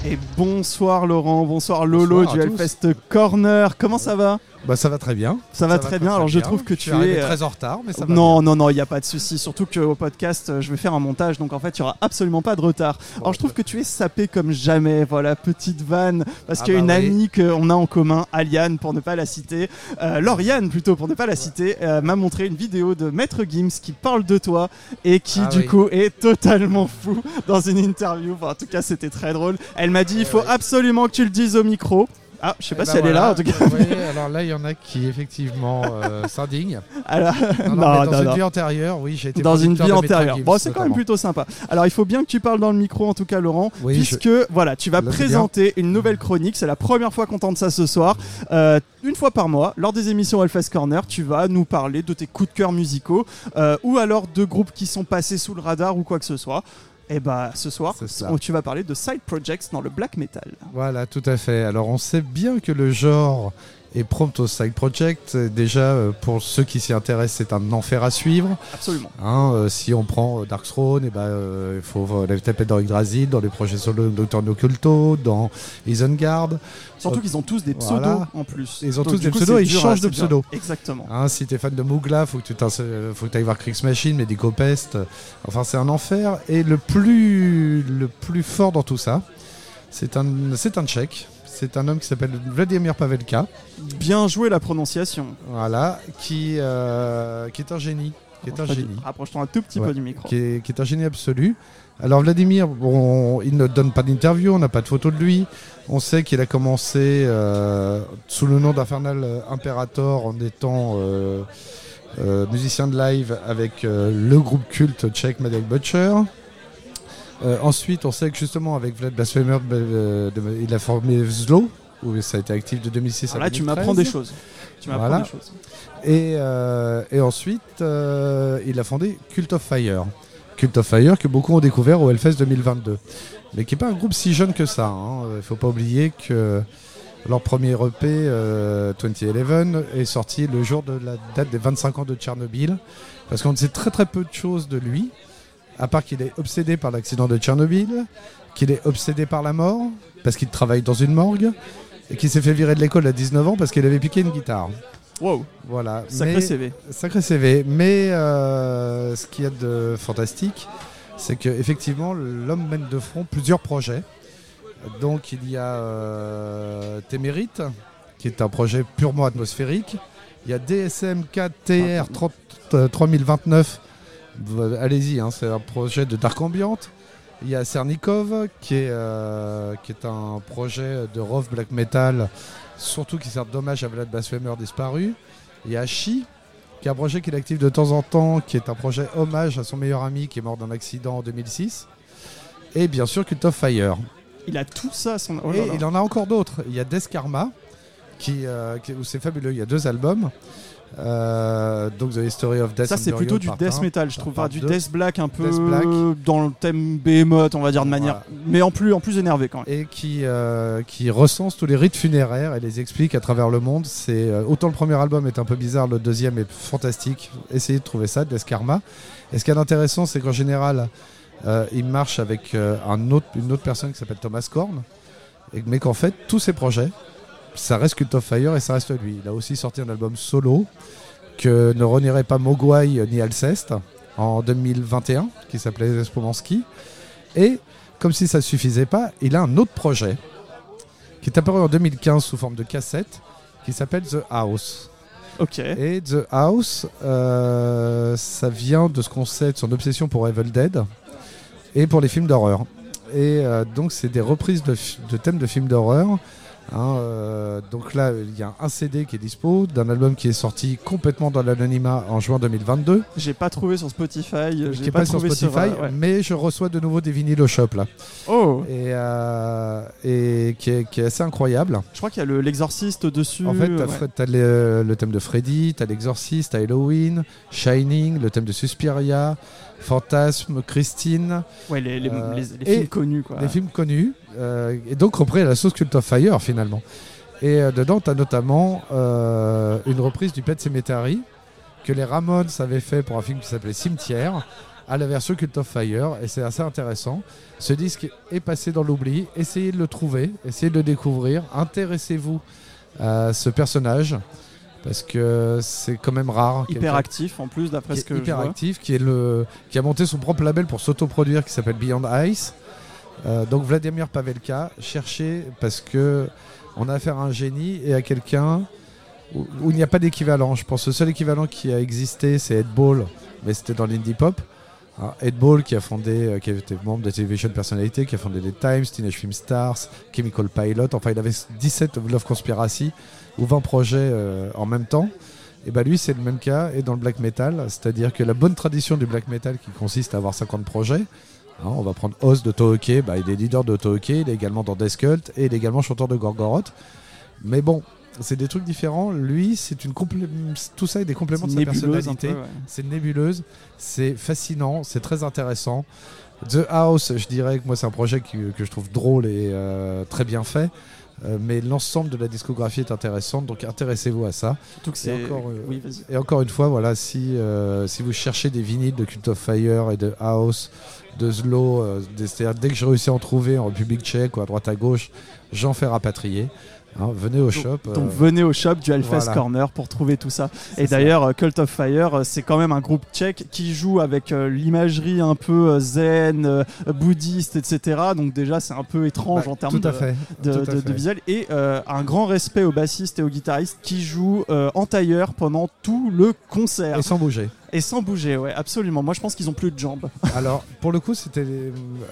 Et bonsoir Laurent, bonsoir Lolo Bonsoir du. Hellfest Corner. Comment ça va? Bah ça va très bien. Ça va très bien. Alors je trouve que je tu es. euh, très en retard, mais ça va. non, non, non, il n'y a pas de souci. Surtout qu'au podcast, euh, je vais faire un montage, donc en fait, il n'y aura absolument pas de retard. Alors, je trouve que tu es sapé comme jamais. Voilà, petite vanne. Parce Ah qu'il y a bah une oui. amie qu'on a en commun, Aliane, pour ne pas la citer, euh, Lauriane plutôt, pour ne pas la citer, euh, m'a montré une vidéo de Maître Gims qui parle de toi et qui, Ah du oui. coup, est totalement fou dans une interview. Enfin, en tout cas, c'était très drôle. Elle m'a dit il faut absolument que tu le dises au micro. Ah, je sais Eh pas ben si elle est là en tout cas. Alors là, il y en a qui effectivement euh, s'indignent. Alors, Non, non, non, mais dans une vie antérieure, oui, j'ai été Dans une vie antérieure. Bon, c'est quand même plutôt sympa. Alors, il faut bien que tu parles dans le micro, en tout cas, Laurent, Oui, puisque voilà, tu vas Là, présenter une nouvelle chronique. C'est la première fois qu'on tente ça ce soir. Euh, une fois par mois, lors des émissions Hellfest Corner, tu vas nous parler de tes coups de cœur musicaux euh, ou alors de groupes qui sont passés sous le radar ou quoi que ce soit. Et bah, ce soir, tu vas parler de side projects dans le black metal. Voilà, tout à fait. Alors, on sait bien que le genre est prompt au side project. Déjà, euh, pour ceux qui s'y intéressent, c'est un enfer à suivre. Absolument. Hein, euh, si on prend euh, Dark Throne, eh ben, euh, il faut la taper dans Yggdrasil, dans les projets solo de Dr. Occulto, dans Isengard. Surtout Euh, qu'ils ont tous des pseudos voilà. en plus. Ils ont Donc, tous des coup, pseudos et ils changent de pseudo. Exactement. Hein, si t'es fan de Mougla, faut que tu t'in- faut que ailles voir Kriegsmachine, Medicopest. Enfin, c'est un enfer. Et le plus, le plus fort dans tout ça, c'est un, un Tchèque. C'est un homme qui s'appelle Vladimir Pavelka. Bien joué la prononciation. Voilà, qui, euh, qui est un génie. Qui est un Rapproche- génie. Rapproche-toi un tout petit Ouais. peu du micro. Qui est, qui est un génie absolu. Alors Vladimir, bon, il ne donne pas d'interview, on n'a pas de photo de lui. On sait qu'il a commencé euh, sous le nom d'Infernal Imperator en étant euh, musicien de live avec le groupe culte tchèque Madek Butcher. Euh, ensuite, on sait que justement avec Vlad Blasphemer, euh, il a formé Zlo, où ça a été actif de 2006 Alors à là, tu 2013. m'apprends des choses. Tu m'apprends Voilà. des choses. Et, euh, et ensuite, il a fondé Cult of Fire. Cult of Fire que beaucoup ont découvert au Hellfest 2022. Mais qui n'est pas un groupe si jeune que ça. hein. Il ne faut pas oublier que leur premier EP, euh, 2011, est sorti le jour de la date des 25 ans de Tchernobyl. Parce qu'on sait très très peu de choses de lui, à part qu'il est obsédé par l'accident de Tchernobyl, qu'il est obsédé par la mort, parce qu'il travaille dans une morgue, et qu'il s'est fait virer de l'école à 19 ans parce qu'il avait piqué une guitare. Wow, Voilà. sacré Mais- CV. Sacré CV. Mais euh, ce qu'il y a de fantastique, c'est qu'effectivement, l'homme mène de front plusieurs projets. Donc il y a euh, Témérite, qui est un projet purement atmosphérique. Il y a DSM 4TR 30, euh, 3029. Euh, Allez-y, hein, c'est un projet de Dark Ambient. Il y a Cernikov, qui est, euh, qui est un projet de rough black metal, surtout qui sert d'hommage à Vlad Blasphemer disparu. Il y a Shi, qui est un projet qu'il active de temps en temps, qui est un projet hommage à son meilleur ami qui est mort d'un accident en 2006. Et bien sûr Cult of Fire. Il a tout ça à son. oh là Et il en a encore d'autres. Il y a Death Karma, qui, euh, qui- c'est fabuleux. Il y a deux albums. Euh, donc The History of Death Ça, c'est plutôt du death metal, je trouve. Du death black un peu black. dans le thème behemoth, on va dire de manière. Voilà. Mais en plus, en plus énervé quand même. et qui, euh, qui recense tous les rites funéraires et les explique à travers le monde. C'est euh, autant le premier album est un peu bizarre, le deuxième est fantastique. Essayez de trouver ça, Death Karma. Et ce qui est intéressant, c'est qu'en général, euh, il marche avec un autre, une autre personne qui s'appelle Thomas Korn, et, mais qu'en fait, tous ses projets, ça reste Cult of Fire et ça reste lui. Il a aussi sorti un album solo que ne renierait pas Mogwai ni Alceste en 2021, qui s'appelait Spomansky. Et comme si ça suffisait pas, il a un autre projet qui est apparu en 2015 sous forme de cassette qui s'appelle The House. Ok. Et The House, euh, ça vient de ce qu'on sait de son obsession pour Evil Dead et pour les films d'horreur. Et euh, donc, c'est des reprises de thèmes de films d'horreur. Hein, euh, donc là, il y a un CD qui est dispo d'un album qui est sorti complètement dans l'anonymat en juin 2022, J'ai pas trouvé sur Spotify. J'ai pas pas sur trouvé Spotify, euh, ouais. mais je reçois de nouveau des vinyles au shop là, Oh, et, euh, et qui, est, qui est assez incroyable. je crois qu'il y a le- l'exorciste dessus. En fait, t'as ouais. Le, le thème de Freddy, t'as l'exorciste, t'as Halloween, Shining, le thème de Suspiria, Fantasme, Christine, Ouais, les, les- Euh, les- les films connus quoi. des films connus, euh, et donc repris à la sauce Cult of Fire finalement. Et euh, dedans, t'as notamment euh, une reprise du Pet Cemetery que les Ramones avaient fait pour un film qui s'appelait Cimetière à la version Cult of Fire et c'est assez intéressant. Ce disque est passé dans l'oubli, essayez de le trouver, essayez de le découvrir, intéressez-vous à ce personnage parce que c'est quand même rare. Hyper actif en plus, d'après ce que je hyper vois. actif, qui, est le, qui a monté son propre label pour s'autoproduire qui s'appelle Beyond Ice. Euh, donc Vladimir Pavelka, cherchez parce que on a affaire à un génie et à quelqu'un où, où il n'y a pas d'équivalent. Je pense que le seul équivalent qui a existé, c'est Ed Ball, mais c'était dans l'indie pop. Ed Ball qui a fondé, euh, qui était membre de Television Personality, qui a fondé les Times, Teenage Film Stars, Chemical Pilot. Enfin, il avait 17 Love Conspiracy ou 20 projets euh, en même temps. Et bah lui, c'est le même cas et dans le black metal, c'est-à-dire que la bonne tradition du black metal qui consiste à avoir 50 projets. hein, on va prendre Oz de Tohoke, bah, il est leader de Tohoke, il est également dans Death Cult et il est également chanteur de Gorgoroth. Mais bon, c'est des trucs différents. Lui, c'est une complé- tout ça est des compléments de sa personnalité. ouais. C'est nébuleuse, c'est fascinant, c'est très intéressant. The House, je dirais que moi c'est un projet qui- que je trouve drôle et euh, très bien fait. Euh, mais l'ensemble de la discographie est intéressante, donc intéressez-vous à ça. Surtout que Et encore, euh, Oui. Et encore une fois, voilà, si, si vous cherchez des vinyles de Cult of Fire et de House, de Slow, dès que je réussis à en trouver en République tchèque ou à droite à gauche, j'en fais rapatrier. Hein, venez au shop. euh, Donc venez au shop du Hellfest voilà. Corner pour trouver tout ça. Et d'ailleurs, euh, Cult of Fire, euh, c'est quand même un groupe tchèque qui joue avec euh, l'imagerie un peu euh, zen, euh, bouddhiste, etc. Donc déjà, c'est un peu étrange bah, en termes de, de, visuel. Et euh, un grand respect aux bassistes et aux guitaristes qui jouent euh, en tailleur pendant tout le concert. Et sans bouger. Et sans bouger, ouais, absolument. Moi, je pense qu'ils ont plus de jambes. Alors, pour le coup, c'était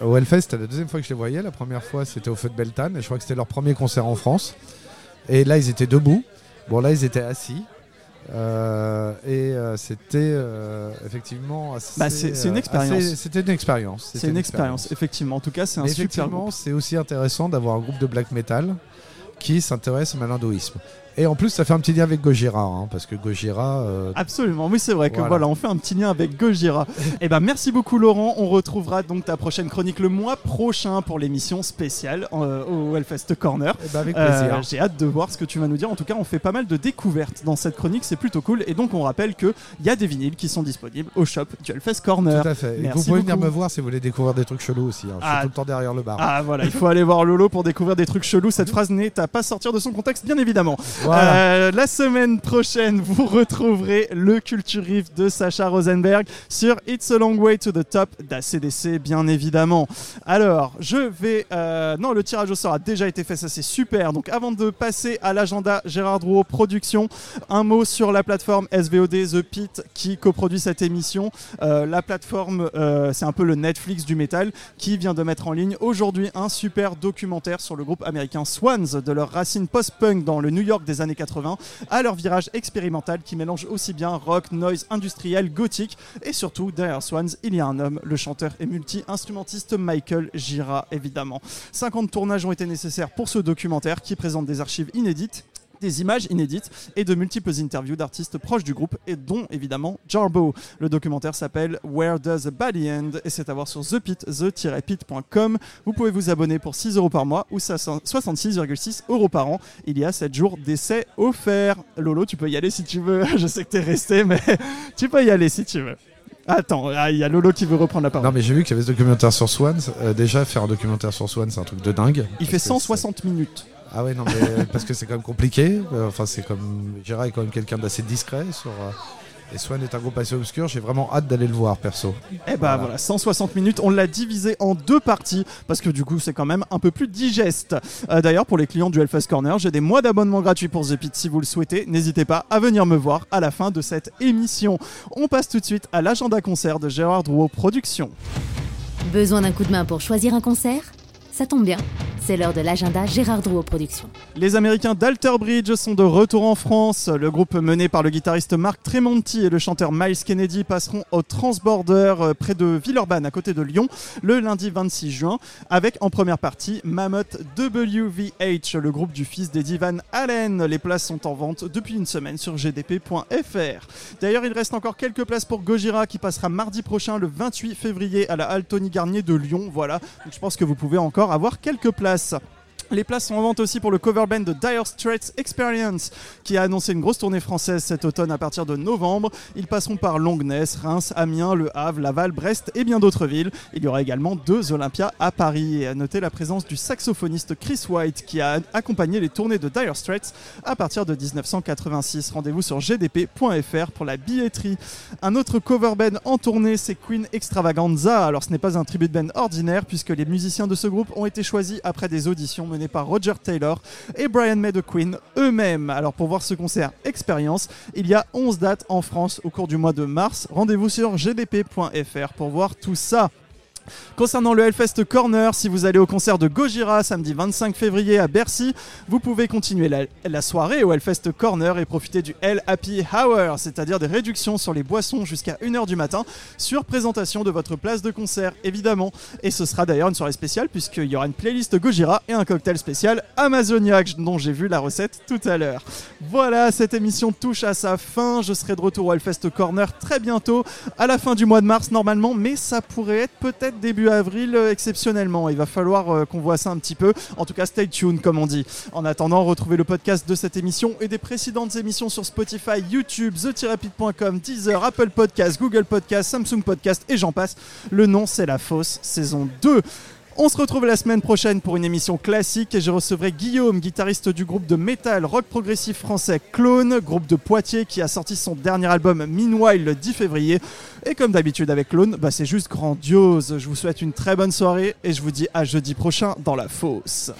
au Hellfest, c'était la deuxième fois que je les voyais. La première fois, c'était au Feu de Beltane, et je crois que c'était leur premier concert en France. Et là, ils étaient debout. Bon, là, ils étaient assis. Euh, et euh, c'était euh, effectivement assez. Bah, c'est- une expérience. C'était une expérience. C'est une expérience, effectivement. En tout cas, c'est un super effectivement, c'est aussi intéressant d'avoir un groupe de black metal qui s'intéresse au malindoïsme. Et en plus, ça fait un petit lien avec Gojira, hein, parce que Gojira. euh, Absolument, oui c'est vrai que Voilà. voilà. on fait un petit lien avec Gojira. Et ben merci beaucoup Laurent, on retrouvera donc ta prochaine chronique le mois prochain pour l'émission spéciale euh, au Hellfest Corner. eh ben, avec Euh, plaisir. J'ai hâte de voir ce que tu vas nous dire. En tout cas, on fait pas mal de découvertes dans cette chronique, c'est plutôt cool. Et donc on rappelle que il y a des vinyles qui sont disponibles au shop du Hellfest Corner. Tout à fait. Et Merci vous pouvez venir me voir si vous voulez découvrir des trucs chelous aussi. hein. Je suis Ah. tout le temps derrière le bar. Ah voilà, il faut aller voir Lolo pour découvrir des trucs chelous. Cette phrase n'est à pas sortir de son contexte, bien évidemment. Euh, la semaine prochaine, vous retrouverez le Culture Riff de Sacha Rosenberg sur It's a Long Way to the Top d'ACDC, bien évidemment. Alors, je vais. euh, non, le tirage au sort a déjà été fait, ça c'est super. Donc, avant de passer à l'agenda Gérard Drouot Production, un mot sur la plateforme SVOD The Pit qui coproduit cette émission. Euh, la plateforme, c'est un peu le Netflix du métal qui vient de mettre en ligne aujourd'hui un super documentaire sur le groupe américain Swans, de leur racine post-punk dans le New York des années 80 à leur virage expérimental qui mélange aussi bien rock, noise, industriel, gothique et surtout derrière Swans, il y a un homme, le chanteur et multi-instrumentiste Michael Gira évidemment. 50 tournages ont été nécessaires pour ce documentaire qui présente des archives inédites des images inédites et de multiples interviews d'artistes proches du groupe et dont évidemment Jarbo. Le documentaire s'appelle Where Does a Body End et c'est à voir sur thepit, the-pit.com. Vous pouvez vous abonner pour 6 euros par mois ou 66,6 euros par an. Il y a 7 jours d'essai offerts. Lolo, tu peux y aller si tu veux. Je sais que t'es resté, mais tu peux y aller si tu veux. Attends, ah, il y a Lolo qui veut reprendre la parole. Non mais j'ai vu qu'il y avait ce documentaire sur Swan. Euh, déjà faire un documentaire sur Swan c'est un truc de dingue. il fait que 160 minutes. Ah ouais non mais parce que c'est quand même compliqué. Euh, Enfin c'est comme Gérard est quand même quelqu'un d'assez discret sur. euh, Et Swan est un groupe assez obscur. J'ai vraiment hâte d'aller le voir perso. Eh bah voilà. 160 minutes, on l'a divisé en deux parties parce que du coup c'est quand même un peu plus digeste. Euh, D'ailleurs pour les clients du Hellfest Corner, j'ai des mois d'abonnement gratuit pour The Pit si vous le souhaitez. N'hésitez pas à venir me voir à la fin de cette émission. On passe tout de suite à l'agenda concert de Gérard Drouot Productions. Besoin d'un coup de main pour choisir un concert? Ça tombe bien, c'est l'heure de l'agenda Gérard Drouot Productions. Les Américains d'Alter Bridge sont de retour en France. Le groupe mené par le guitariste Mark Tremonti et le chanteur Miles Kennedy passeront au Transborder euh, près de Villeurbanne à côté de Lyon le lundi 26 juin avec en première partie Mammoth WVH, le groupe du fils d'Eddie Van Allen. Les places sont en vente depuis une semaine sur gdp.fr. D'ailleurs, il reste encore quelques places pour Gojira qui passera mardi prochain le 28 février à la Halle Tony Garnier de Lyon. Voilà, donc je pense que vous pouvez encore avoir quelques places. Les places sont en vente aussi pour le cover band de Dire Straits Experience qui a annoncé une grosse tournée française cet automne à partir de novembre. Ils passeront par Longnes, Reims, Amiens, Le Havre, Laval, Brest et bien d'autres villes. Il y aura également deux Olympias à Paris. Et à noter la présence du saxophoniste Chris White qui a accompagné les tournées de Dire Straits à partir de 1986. Rendez-vous sur gdp.fr pour la billetterie. Un autre cover band en tournée, c'est Queen Extravaganza. Alors ce n'est pas un tribute band ordinaire puisque les musiciens de ce groupe ont été choisis après des auditions menées par Roger Taylor et Brian May de Queen eux-mêmes. Alors pour voir ce concert expérience, il y a 11 dates en France au cours du mois de mars. Rendez-vous sur gdp.fr pour voir tout ça. Concernant le Hellfest Corner, si vous allez au concert de Gojira samedi 25 février à Bercy, vous pouvez continuer la, soirée au Hellfest Corner et profiter du Hell Happy Hour, c'est-à-dire des réductions sur les boissons jusqu'à 1h du matin, sur présentation de votre place de concert évidemment. Et ce sera d'ailleurs une soirée spéciale puisqu'il y aura une playlist Gojira et un cocktail spécial Amazoniac dont j'ai vu la recette tout à l'heure. Voilà, cette émission touche à sa fin. Je serai de retour au Hellfest Corner très bientôt, à la fin du mois de mars normalement, mais ça pourrait être peut-être début avril euh, exceptionnellement. Il va falloir euh, qu'on voit ça un petit peu. En tout cas, stay tuned comme on dit. En attendant, retrouvez le podcast de cette émission et des précédentes émissions sur Spotify, YouTube, therapide.com, Deezer, Apple Podcast, Google Podcast, Samsung Podcast et j'en passe. Le nom, c'est La Fosse, saison 2. On se retrouve la semaine prochaine pour une émission classique et je recevrai Guillaume, guitariste du groupe de métal rock progressif français Clone, groupe de Poitiers qui a sorti son dernier album Meanwhile le 10 février. Et comme d'habitude avec Clone, bah c'est juste grandiose. Je vous souhaite une très bonne soirée et je vous dis à jeudi prochain dans la fosse.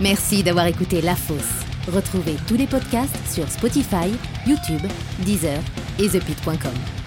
Merci d'avoir écouté La Fosse. Retrouvez tous les podcasts sur Spotify, YouTube, Deezer et ThePit.com.